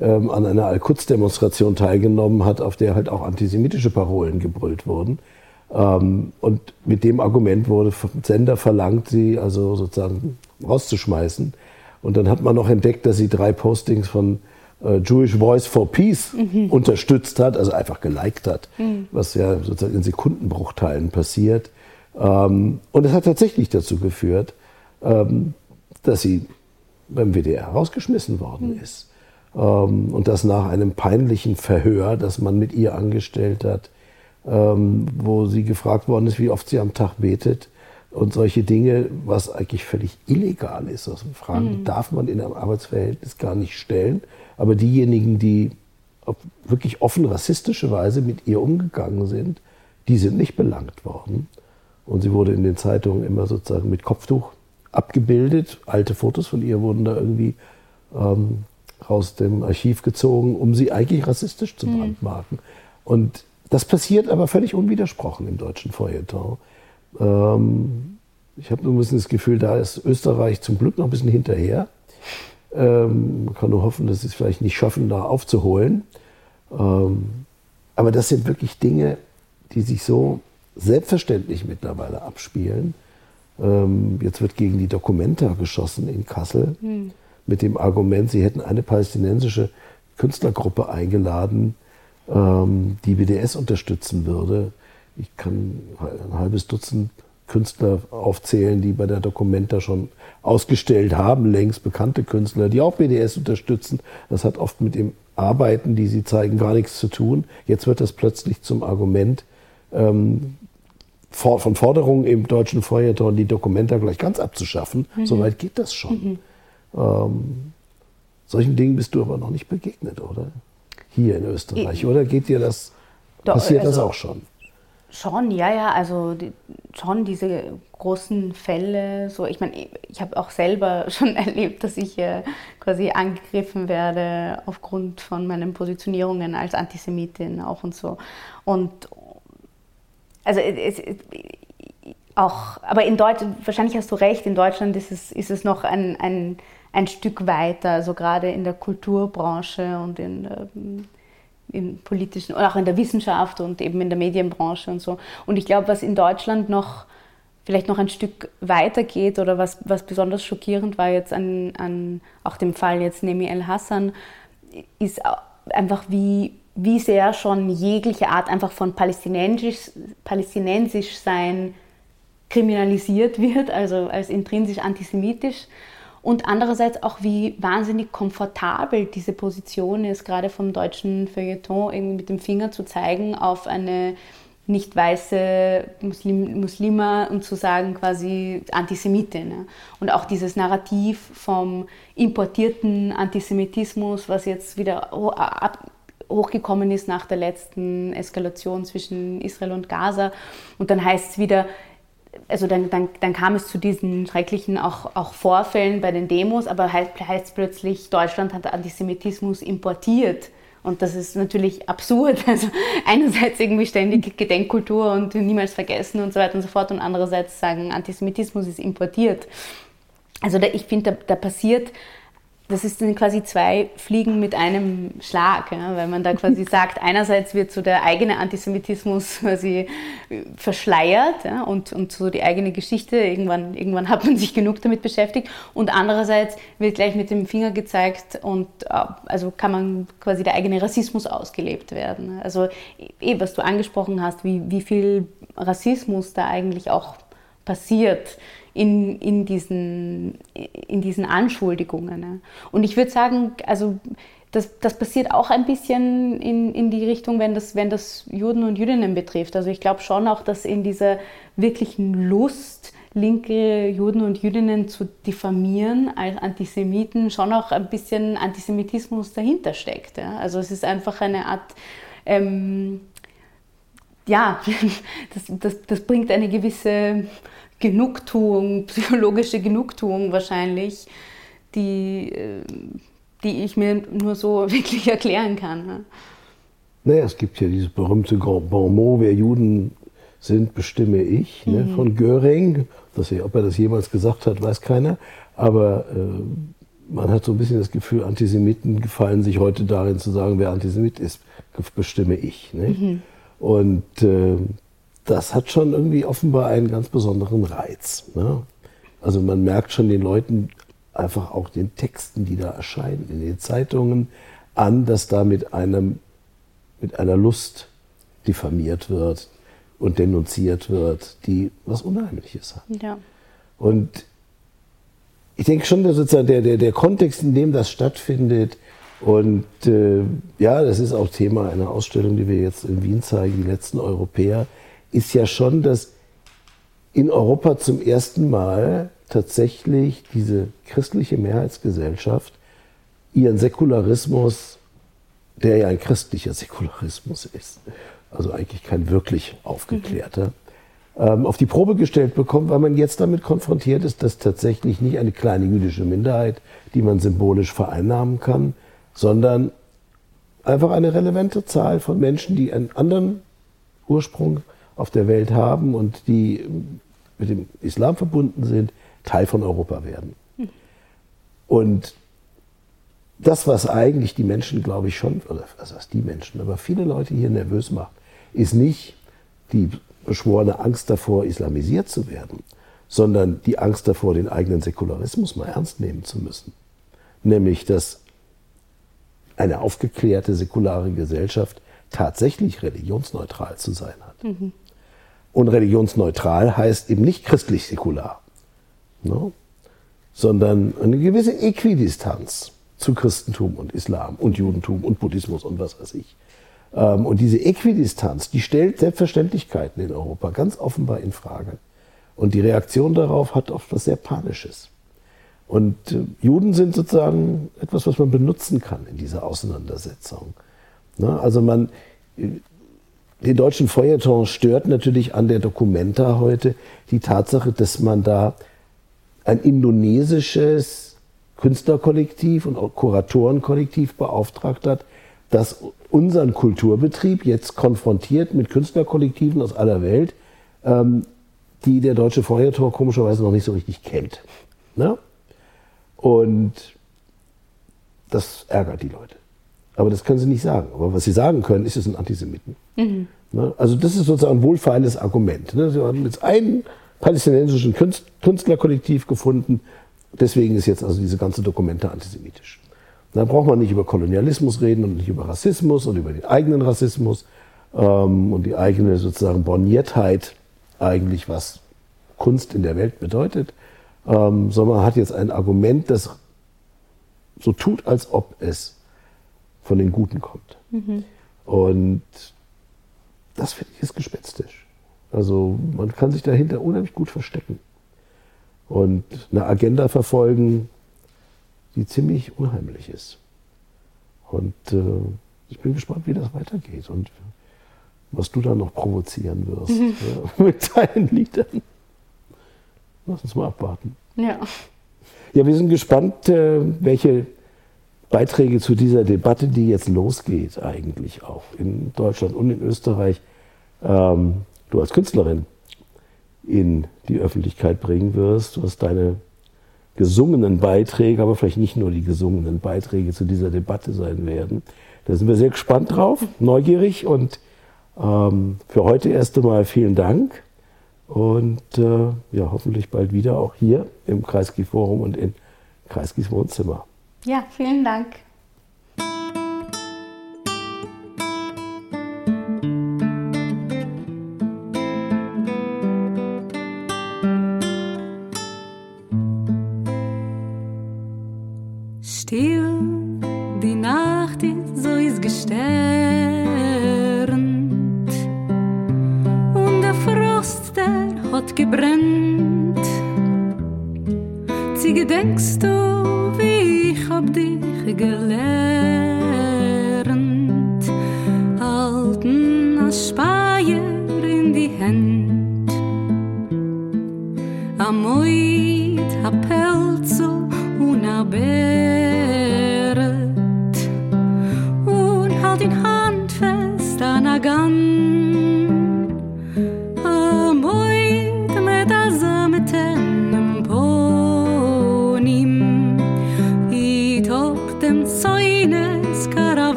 ähm, an einer Al-Quds-Demonstration teilgenommen hat, auf der halt auch antisemitische Parolen gebrüllt wurden. Ähm, und mit dem Argument wurde vom Sender verlangt, sie also sozusagen rauszuschmeißen. Und dann hat man noch entdeckt, dass sie drei Postings von äh, Jewish Voice for Peace mhm. unterstützt hat, also einfach geliked hat, mhm. was ja sozusagen in Sekundenbruchteilen passiert. Ähm, und es hat tatsächlich dazu geführt, ähm, dass sie beim WDR rausgeschmissen worden mhm. ist. Ähm, und das nach einem peinlichen Verhör, das man mit ihr angestellt hat, wo sie gefragt worden ist, wie oft sie am Tag betet und solche Dinge, was eigentlich völlig illegal ist. Also Fragen mhm. darf man in einem Arbeitsverhältnis gar nicht stellen. Aber diejenigen, die auf wirklich offen rassistische Weise mit ihr umgegangen sind, die sind nicht belangt worden. Und sie wurde in den Zeitungen immer sozusagen mit Kopftuch abgebildet. Alte Fotos von ihr wurden da irgendwie ähm, aus dem Archiv gezogen, um sie eigentlich rassistisch zu mhm. brandmarken. Und das passiert aber völlig unwidersprochen im deutschen Feuilleton. Ähm, ich habe nur ein bisschen das Gefühl, da ist Österreich zum Glück noch ein bisschen hinterher. Ähm, man kann nur hoffen, dass sie es vielleicht nicht schaffen, da aufzuholen. Ähm, aber das sind wirklich Dinge, die sich so selbstverständlich mittlerweile abspielen. Ähm, jetzt wird gegen die Documenta geschossen in Kassel mhm. mit dem Argument, sie hätten eine palästinensische Künstlergruppe eingeladen, ähm, die BDS unterstützen würde. Ich kann ein halbes Dutzend Künstler aufzählen, die bei der Documenta schon ausgestellt haben, längst bekannte Künstler, die auch BDS unterstützen. Das hat oft mit dem Arbeiten, die sie zeigen, gar nichts zu tun. Jetzt wird das plötzlich zum Argument, ähm, von Forderungen im deutschen Feuilleton die Dokumenta gleich ganz abzuschaffen. Mhm. Soweit geht das schon. Mhm. Ähm, solchen Dingen bist du aber noch nicht begegnet, oder? Hier in Österreich. Oder geht dir das, Doch, passiert also, das auch schon? Schon, ja, ja, also die, schon diese großen Fälle. So, ich meine, ich, ich habe auch selber [laughs] schon erlebt, dass ich äh, quasi angegriffen werde aufgrund von meinen Positionierungen als Antisemitin auch und so. Und also es, es, auch, aber in Deutschland, wahrscheinlich hast du recht, in Deutschland ist es, ist es noch ein, ein, ein Stück weiter, also gerade in der Kulturbranche und in, ähm, in politischen, oder auch in der Wissenschaft und eben in der Medienbranche und so. Und ich glaube, was in Deutschland noch vielleicht noch ein Stück weiter geht oder was, was besonders schockierend war jetzt an, an auch dem Fall jetzt Nemi El Hassan, ist einfach wie wie sehr schon jegliche Art einfach von palästinensisch, palästinensisch sein kriminalisiert wird, also als intrinsisch antisemitisch. Und andererseits auch, wie wahnsinnig komfortabel diese Position ist, gerade vom deutschen Feuilleton irgendwie mit dem Finger zu zeigen auf eine nicht weiße Muslim, Muslima und zu sagen quasi Antisemitin. Ne? Und auch dieses Narrativ vom importierten Antisemitismus, was jetzt wieder hochgekommen ist nach der letzten Eskalation zwischen Israel und Gaza. Und dann heißt es wieder, also dann, dann, dann kam es zu diesen schrecklichen auch, auch Vorfällen bei den Demos, aber heißt, heißt plötzlich, Deutschland hat Antisemitismus importiert. Und das ist natürlich absurd. [laughs] Also einerseits irgendwie ständig Gedenkkultur und niemals vergessen und so weiter und so fort und andererseits sagen, Antisemitismus ist importiert. Also da, ich finde, da, da passiert das ist dann quasi zwei Fliegen mit einem Schlag, ja, weil man da quasi [laughs] sagt, einerseits wird so der eigene Antisemitismus quasi verschleiert ja, und, und so die eigene Geschichte, irgendwann, irgendwann hat man sich genug damit beschäftigt und andererseits wird gleich mit dem Finger gezeigt und äh, also kann man quasi der eigene Rassismus ausgelebt werden. Also eh, was du angesprochen hast, wie, wie viel Rassismus da eigentlich auch passiert in, in, diesen, in diesen Anschuldigungen. Und ich würde sagen, also das, das passiert auch ein bisschen in, in die Richtung, wenn das, wenn das Juden und Jüdinnen betrifft. Also ich glaube schon auch, dass in dieser wirklichen Lust, linke Juden und Jüdinnen zu diffamieren als Antisemiten, schon auch ein bisschen Antisemitismus dahinter steckt. Ja? Also es ist einfach eine Art, ähm, ja, [laughs] das, das, das bringt eine gewisse Genugtuung, [laughs] psychologische Genugtuung wahrscheinlich, die, äh, die ich mir nur so [laughs] wirklich erklären kann. Ne? Naja, es gibt ja dieses berühmte Grand Bon mot, wer Juden sind, bestimme ich, ne, mhm. ne, von Göring. Das, ob er das jemals gesagt hat, weiß keiner. Aber äh, man hat so ein bisschen das Gefühl, Antisemiten gefallen sich heute darin zu sagen, wer Antisemit ist, bestimme ich. Ne? Mhm. Und äh, das hat schon irgendwie offenbar einen ganz besonderen Reiz. Ne? Also man merkt schon den Leuten einfach auch den Texten, die da erscheinen in den Zeitungen, an, dass da mit, einem, mit einer Lust diffamiert wird und denunziert wird, die was Unheimliches hat. Ja. Und ich denke schon, dass sozusagen der, der, der Kontext, in dem das stattfindet, und äh, ja, das ist auch Thema einer Ausstellung, die wir jetzt in Wien zeigen, die letzten Europäer, ist ja schon, dass in Europa zum ersten Mal tatsächlich diese christliche Mehrheitsgesellschaft ihren Säkularismus, der ja ein christlicher Säkularismus ist, also eigentlich kein wirklich aufgeklärter, mhm. auf die Probe gestellt bekommt, weil man jetzt damit konfrontiert ist, dass tatsächlich nicht eine kleine jüdische Minderheit, die man symbolisch vereinnahmen kann, sondern einfach eine relevante Zahl von Menschen, die einen anderen Ursprung auf der Welt haben und die mit dem Islam verbunden sind, Teil von Europa werden. Und das, was eigentlich die Menschen, glaube ich, schon, oder also was die Menschen, aber viele Leute hier nervös macht, ist nicht die beschworene Angst davor, islamisiert zu werden, sondern die Angst davor, den eigenen Säkularismus mal ernst nehmen zu müssen. Nämlich, dass eine aufgeklärte säkulare Gesellschaft tatsächlich religionsneutral zu sein hat. Mhm. Und religionsneutral heißt eben nicht christlich säkular, ne? sondern eine gewisse Äquidistanz zu Christentum und Islam und Judentum und Buddhismus und was weiß ich. Ähm, und diese Äquidistanz, die stellt Selbstverständlichkeiten in Europa ganz offenbar in Frage. Und die Reaktion darauf hat oft was sehr Panisches. Und äh, Juden sind sozusagen etwas, was man benutzen kann in dieser Auseinandersetzung. Ne? Also man, äh, den deutschen Feuilleton stört natürlich an der Documenta heute die Tatsache, dass man da ein indonesisches Künstlerkollektiv und Kuratorenkollektiv beauftragt hat, das unseren Kulturbetrieb jetzt konfrontiert mit Künstlerkollektiven aus aller Welt, ähm, die der deutsche Feuilleton komischerweise noch nicht so richtig kennt. Ne? Und das ärgert die Leute. Aber das können sie nicht sagen. Aber was sie sagen können, ist, es sind Antisemiten. Mhm. Ne? Also das ist sozusagen ein wohlfeiles Argument. Ne? Sie haben jetzt einen palästinensischen Künstlerkollektiv gefunden. Deswegen ist jetzt also diese ganze Dokumente antisemitisch. Da braucht man nicht über Kolonialismus reden und nicht über Rassismus und über den eigenen Rassismus ähm, und die eigene sozusagen Borniertheit eigentlich, was Kunst in der Welt bedeutet, ähm, sondern man hat jetzt ein Argument, das so tut, als ob es von den Guten kommt. Mhm. Und das finde ich ist gespenstisch. Also man kann sich dahinter unheimlich gut verstecken und eine Agenda verfolgen, die ziemlich unheimlich ist. Und äh, ich bin gespannt, wie das weitergeht und was du da noch provozieren wirst mhm. ja, [laughs] mit deinen Liedern. Lass uns mal abwarten. Ja. Ja, wir sind gespannt, äh, welche Beiträge zu dieser Debatte, die jetzt losgeht, eigentlich auch in Deutschland und in Österreich, ähm, du als Künstlerin in die Öffentlichkeit bringen wirst. Du hast deine gesungenen Beiträge, aber vielleicht nicht nur die gesungenen Beiträge zu dieser Debatte sein werden. Da sind wir sehr gespannt drauf, neugierig und ähm, für heute erst einmal vielen Dank und äh, ja, hoffentlich bald wieder auch hier im Kreisky Forum und in Kreiskys Wohnzimmer. Ja, vielen Dank.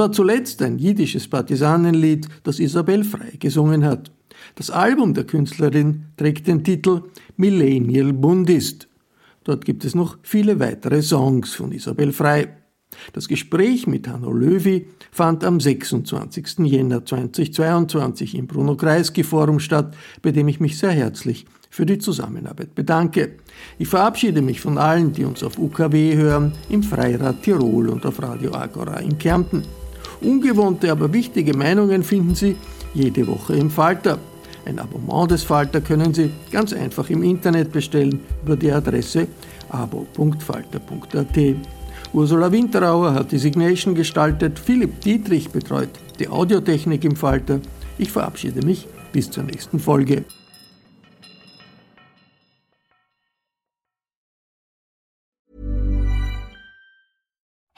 War zuletzt ein jiddisches Partisanenlied, das Isabel Frei gesungen hat. Das Album der Künstlerin trägt den Titel Millennial Bundist. Dort gibt es noch viele weitere Songs von Isabel Frei. Das Gespräch mit Hanno Löwy fand am 26. Jänner 2022 im Bruno Kreisky Forum statt, bei dem ich mich sehr herzlich für die Zusammenarbeit bedanke. Ich verabschiede mich von allen, die uns auf UKW hören, im Freirad Tirol und auf Radio Agora in Kärnten. Ungewohnte, aber wichtige Meinungen finden Sie jede Woche im Falter. Ein Abonnement des Falter können Sie ganz einfach im Internet bestellen über die Adresse abo.falter.at. Ursula Winterauer hat die Signation gestaltet, Philipp Dietrich betreut die Audiotechnik im Falter. Ich verabschiede mich bis zur nächsten Folge.